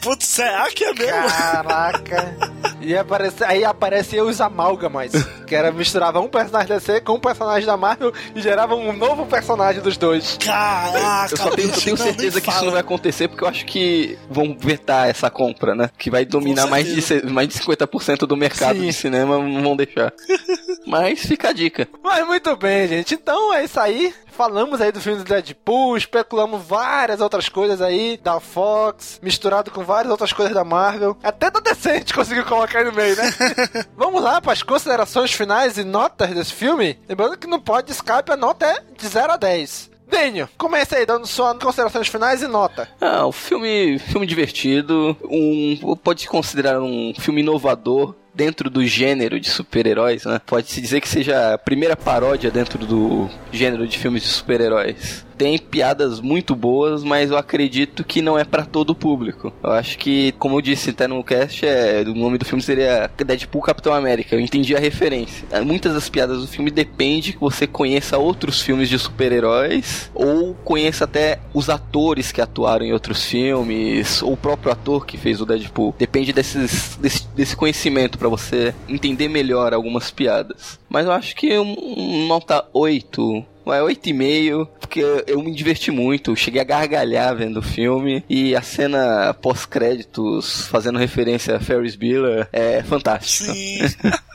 Putz, será que é mesmo? Caraca. E aparece, aí apareciam os amálgamas. Que era misturava um personagem da DC com um personagem da Marvel e gerava um novo personagem dos dois. Caraca, Eu só tenho, eu tenho nem certeza que isso não vai acontecer porque eu acho que vão vetar essa compra, né? Que vai dominar mais de, mais de 50% do mercado Sim. de cinema, não vão deixar. Mas fica a dica. Mas muito bem, gente. Então é isso aí. Falamos aí do filme do Deadpool, especulamos várias outras coisas aí da Fox, misturado com várias outras coisas da Marvel. Até da gente conseguiu colocar aí no meio, né? Vamos lá para as considerações finais e notas desse filme. Lembrando que no Pod Skype a nota é de 0 a 10. Daniel, comece aí dando suas considerações finais e nota. Ah, o filme, filme divertido, um pode se considerar um filme inovador dentro do gênero de super-heróis, né? Pode-se dizer que seja a primeira paródia dentro do gênero de filmes de super-heróis. Tem piadas muito boas, mas eu acredito que não é pra todo o público. Eu acho que, como eu disse até no cast, é, o nome do filme seria Deadpool Capitão América. Eu entendi a referência. Ah, Muitas das piadas do filme depende que você conheça outros filmes de super-heróis ou conheça até os atores que atuaram em outros filmes ou o próprio ator que fez o Deadpool. Depende desses, desse, desse conhecimento pra você entender melhor algumas piadas. Mas eu acho que um, um nota 8 é 8,5, porque eu me diverti muito, cheguei a gargalhar vendo o filme e a cena pós-créditos fazendo referência a Ferris Bueller é fantástica. Sim.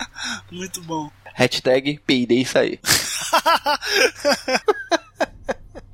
Muito bom. Hashtag peidei e saí.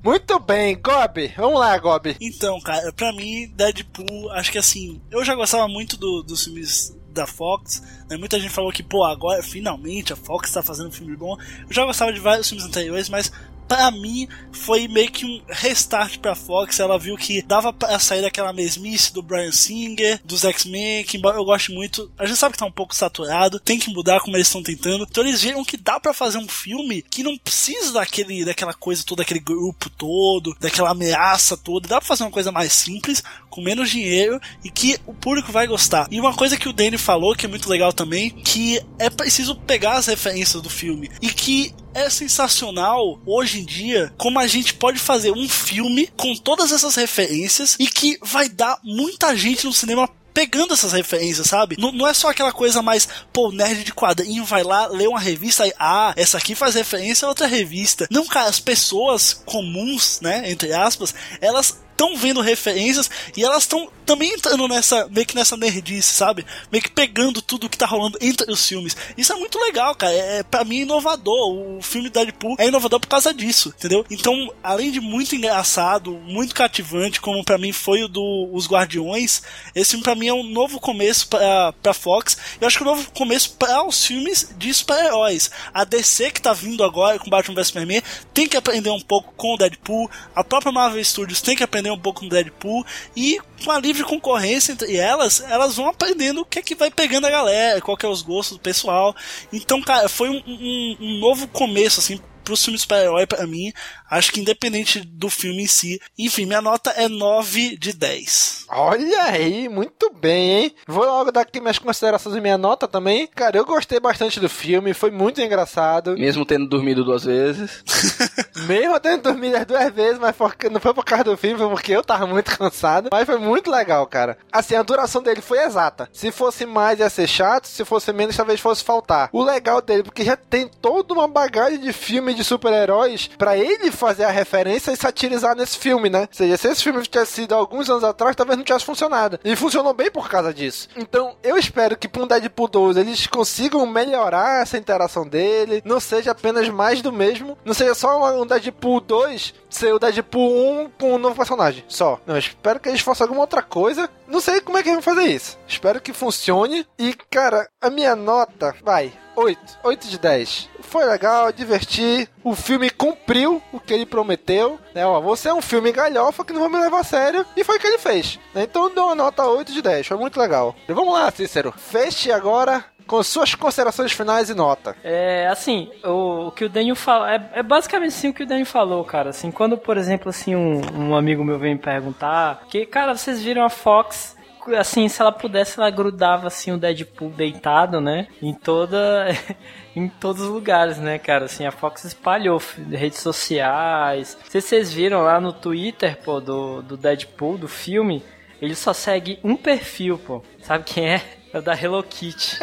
Muito bem, Gob. Vamos lá, Gob. Então, cara, pra mim, Deadpool, acho que assim, eu já gostava muito do- dos filmes da Fox, né? Muita gente falou que, pô, agora finalmente a Fox tá fazendo um filme bom. Eu já gostava de vários filmes anteriores, mas pra mim foi meio que um restart pra Fox. Ela viu que dava pra sair daquela mesmice do Brian Singer, dos X-Men, que embora eu goste muito, a gente sabe que tá um pouco saturado, tem que mudar como eles estão tentando. Então eles viram que dá pra fazer um filme que não precisa daquele, daquela coisa toda, daquele grupo todo, daquela ameaça toda. Dá pra fazer uma coisa mais simples, com menos dinheiro e que o público vai gostar. E uma coisa que o Danny falou que é muito legal também, que é preciso pegar as referências do filme e que é sensacional hoje em dia como a gente pode fazer um filme com todas essas referências e que vai dar muita gente no cinema pegando essas referências, sabe? Não, não é só aquela coisa mais, pô, nerd de quadrinho vai lá, lê uma revista e, ah, essa aqui faz referência a outra revista. Não, cara, as pessoas comuns, né, entre aspas, elas estão vendo referências e elas estão também entrando nessa, meio que nessa nerdice, sabe? Meio que pegando tudo que tá rolando entre os filmes. Isso é muito legal, cara. É, é para mim inovador. O filme Deadpool é inovador por causa disso, entendeu? Então, além de muito engraçado, muito cativante, como para mim foi o do Os Guardiões, esse filme pra mim é um novo começo pra, pra Fox. Eu acho que é um novo começo para os filmes de super-heróis. A DC que tá vindo agora com Batman vs Superman tem que aprender um pouco com o Deadpool. A própria Marvel Studios tem que aprender um pouco no Deadpool e com a livre concorrência entre elas, elas vão aprendendo o que é que vai pegando a galera, qual que é os gostos do pessoal. Então, cara, foi um, um, um novo começo, assim, pro filme super-herói pra mim. Acho que independente do filme em si. Enfim, minha nota é 9 de 10. Olha aí, muito bem, hein? Vou logo dar aqui minhas considerações e minha nota também. Cara, eu gostei bastante do filme, foi muito engraçado. Mesmo tendo dormido duas vezes. Mesmo tendo dormido as duas vezes, mas não foi por causa do filme, foi porque eu tava muito cansado. Mas foi muito legal, cara. Assim, a duração dele foi exata. Se fosse mais, ia ser chato. Se fosse menos, talvez fosse faltar. O legal dele, porque já tem toda uma bagagem de filme de super-heróis para ele fazer a referência e satirizar nesse filme, né? Ou seja, se esse filme tivesse sido alguns anos atrás, talvez não tivesse funcionado. E funcionou bem por causa disso. Então, eu espero que pra um Deadpool 2 eles consigam melhorar essa interação dele, não seja apenas mais do mesmo, não seja só um Deadpool 2 ser o Deadpool 1 com um novo personagem, só. Não, espero que eles façam alguma outra coisa. Não sei como é que vão fazer isso. Espero que funcione. E, cara, a minha nota, vai, 8. 8 de 10. Foi legal, diverti. O filme cumpriu o que ele prometeu. Né? Ó, você é um filme galhofa que não vai me levar a sério. E foi o que ele fez. Né? Então deu uma nota 8 de 10. Foi muito legal. E vamos lá, Cícero. Feche agora com suas considerações finais e nota. É, assim, o, o que o Daniel falou, é, é, basicamente assim o que o Daniel falou, cara, assim, quando, por exemplo, assim, um, um amigo meu vem me perguntar, que, cara, vocês viram a Fox assim, se ela pudesse, ela grudava assim o Deadpool deitado, né? Em toda. em todos os lugares, né, cara? Assim, a Fox espalhou redes sociais. Se vocês viram lá no Twitter, pô, do, do Deadpool, do filme. Ele só segue um perfil, pô. Sabe quem é? É da Hello Kitty.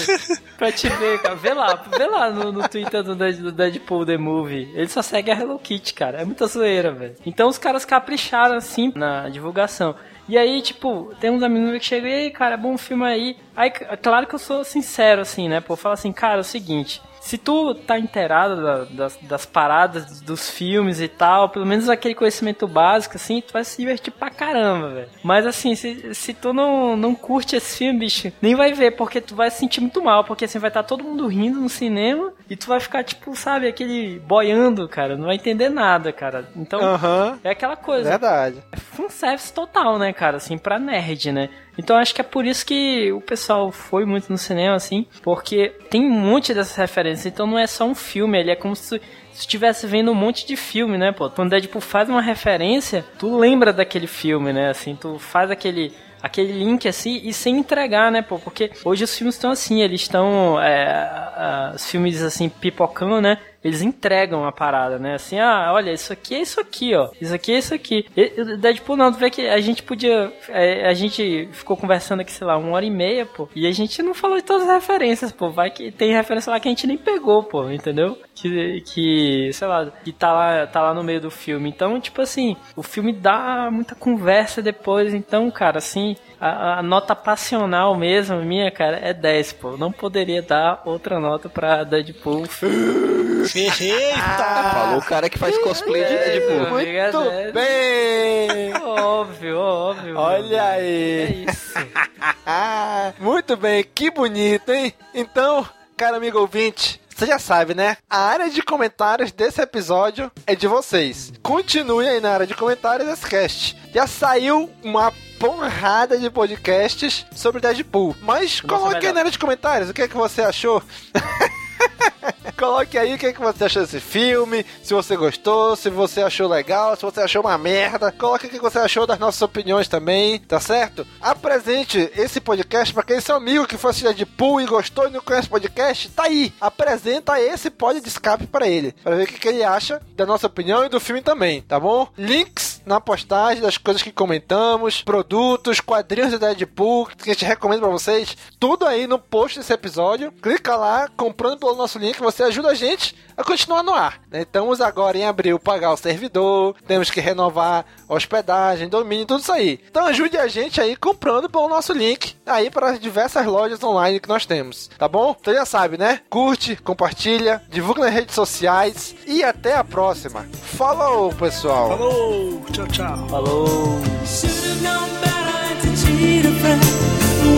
pra te ver, cara. Vê lá, vê lá no, no Twitter do, Deadpool The Movie. Ele só segue a Hello Kitty, cara. É muita zoeira, velho. Então os caras capricharam assim na divulgação. E aí, tipo, tem uns amigos que chegam, e aí, cara, bom filme aí. Aí, claro que eu sou sincero, assim, né? Pô, falo assim, cara, é o seguinte, se tu tá inteirado da, das, das paradas dos filmes e tal, pelo menos aquele conhecimento básico, assim, tu vai se divertir pra caramba, velho. Mas assim, se, se tu não, não curte esse filme, bicho, nem vai ver, porque tu vai se sentir muito mal, porque assim, vai estar tá todo mundo rindo no cinema e tu vai ficar, tipo, sabe, aquele boiando, cara, não vai entender nada, cara. Então, uhum. é aquela coisa. Verdade. É fanservice total, né, cara, assim, pra nerd, né? Então acho que é por isso que o pessoal foi muito no cinema, assim, porque tem um monte dessas referências. Então não é só um filme, ele é como se estivesse vendo um monte de filme, né, pô? Quando Deadpool faz uma referência, tu lembra daquele filme, né? Assim, tu faz aquele aquele link assim e sem entregar, né, pô? Porque hoje os filmes estão assim, eles estão. É, os filmes assim, pipocão, né? Eles entregam a parada, né? Assim, ah, olha, isso aqui é isso aqui, ó. Isso aqui é isso aqui. E, Deadpool não, tu vê que a gente podia. É, a gente ficou conversando aqui, sei lá, uma hora e meia, pô. E a gente não falou de todas as referências, pô. Vai que tem referência lá que a gente nem pegou, pô, entendeu? Que, que sei lá, que tá lá, tá lá no meio do filme. Então, tipo assim, o filme dá muita conversa depois. Então, cara, assim, a, a, nota passional mesmo, minha, cara, é 10, pô. Não poderia dar outra nota pra Deadpool. Eita! Falou o cara que faz cosplay de Deadpool. Muito bem! Óbvio, óbvio. Olha aí. É isso. Muito bem, que bonito, hein? Então, cara amigo ouvinte, você já sabe, né? A área de comentários desse episódio é de vocês. Continue aí na área de comentários desse cast. Já saiu uma porrada de podcasts sobre Deadpool. Mas coloque aí na área de comentários o que é que você achou. Coloque aí o que, é que você achou desse filme, se você gostou, se você achou legal, se você achou uma merda. Coloque o que você achou das nossas opiniões também, tá certo? Apresente esse podcast para aquele seu amigo que foi assistir Deadpool e gostou e não conhece podcast. Tá aí, apresenta esse pod de escape para ele, para ver o que, que ele acha da nossa opinião e do filme também, tá bom? Links na postagem das coisas que comentamos, produtos, quadrinhos do Deadpool que a gente recomenda pra vocês. Tudo aí no post desse episódio. Clica lá, comprando pelo nosso link, você ajuda a gente a continuar no ar. né? Estamos agora em abril pagar o servidor, temos que renovar hospedagem, domínio, tudo isso aí. Então ajude a gente aí comprando pelo nosso link aí para as diversas lojas online que nós temos, tá bom? Então já sabe, né? Curte, compartilha, divulga nas redes sociais e até a próxima. Falou, pessoal! Falou, tchau. Falou! Should've known better to cheat a friend,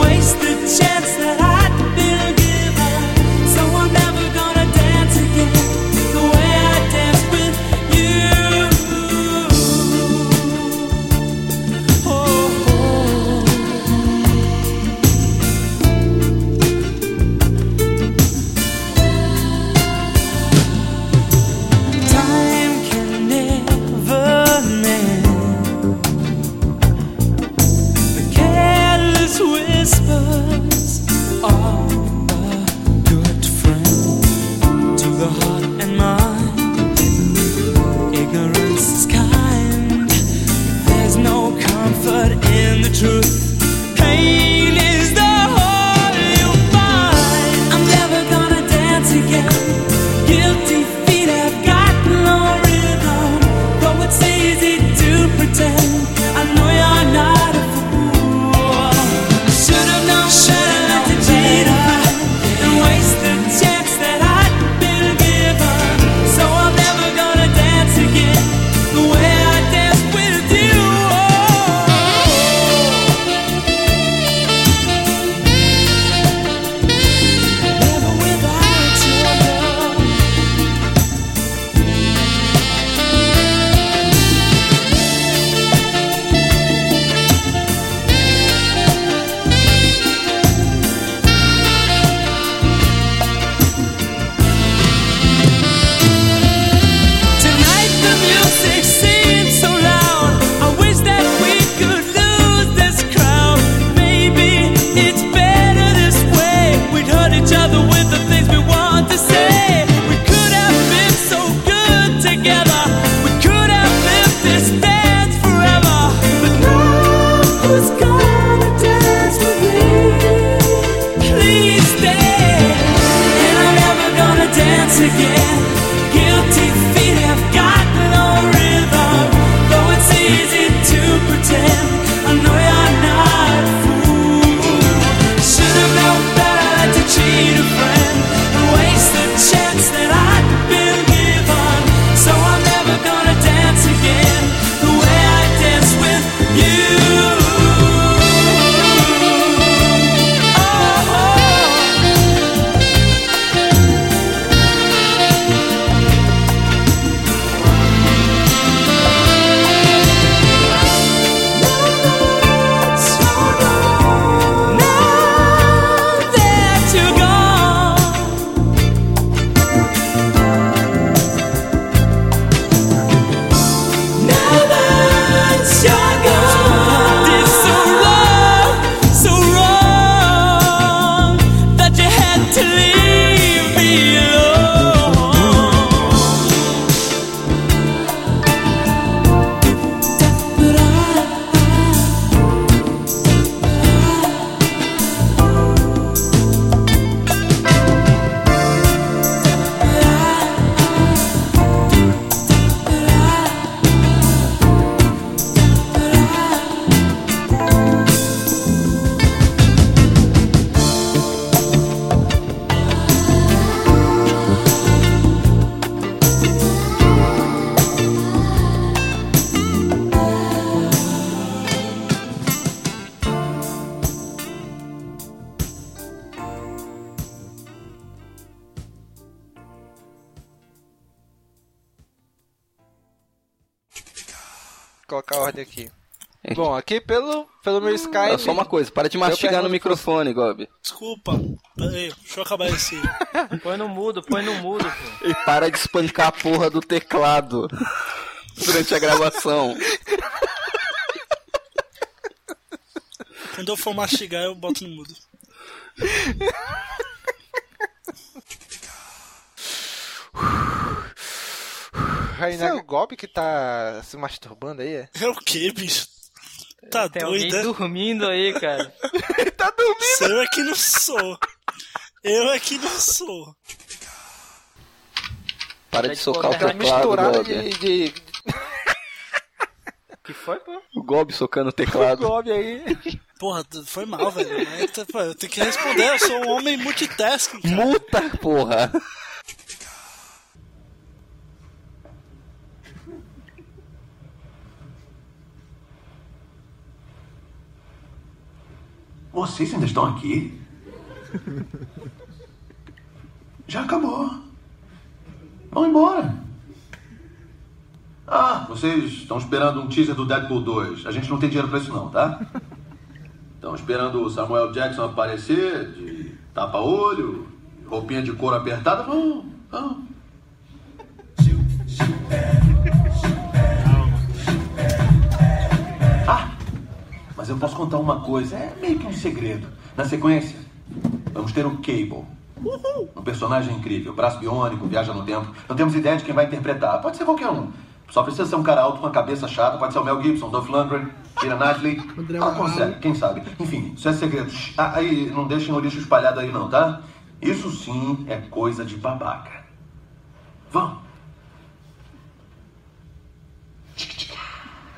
waste the chance that I'd comfort in the truth. Pain ordem aqui. Bom, aqui pelo, pelo meu Skype. É só uma coisa, para de mastigar no microfone, Gob. Desculpa. Pera aí, deixa eu acabar esse. Põe no mudo, põe no mudo, pô. E para de espancar a porra do teclado durante a gravação. Quando eu for mastigar, eu boto no mudo. Rainer é o Gob que tá se masturbando aí, é? É o que, bicho? Tá Tem alguém doido, é? dormindo aí, cara. tá dormindo! Eu é que não sou. Eu é que não sou. Para de socar o teclado, Misturada de, de que foi, pô? O Gob socando o teclado. Gob aí. Porra, foi mal, velho. Eu tenho que responder, eu sou um homem multitasking, cara. Muta, porra! Vocês ainda estão aqui? Já acabou. Vão embora. Ah, vocês estão esperando um teaser do Deadpool 2. A gente não tem dinheiro pra isso não, tá? Estão esperando o Samuel Jackson aparecer de tapa-olho, roupinha de couro apertada. Vão, vão. Mas eu posso contar uma coisa, é meio que um segredo. Na sequência, vamos ter o Cable. Um personagem incrível, braço biônico, viaja no tempo. Não temos ideia de quem vai interpretar. Pode ser qualquer um. Só precisa ser um cara alto com uma cabeça chata. Pode ser o Mel Gibson, Dolph Lundgren, Keira Knightley. Ela consegue, quem sabe. Enfim, isso é segredo. Ah, aí, não deixem o lixo espalhado aí não, tá? Isso sim é coisa de babaca. Vamos.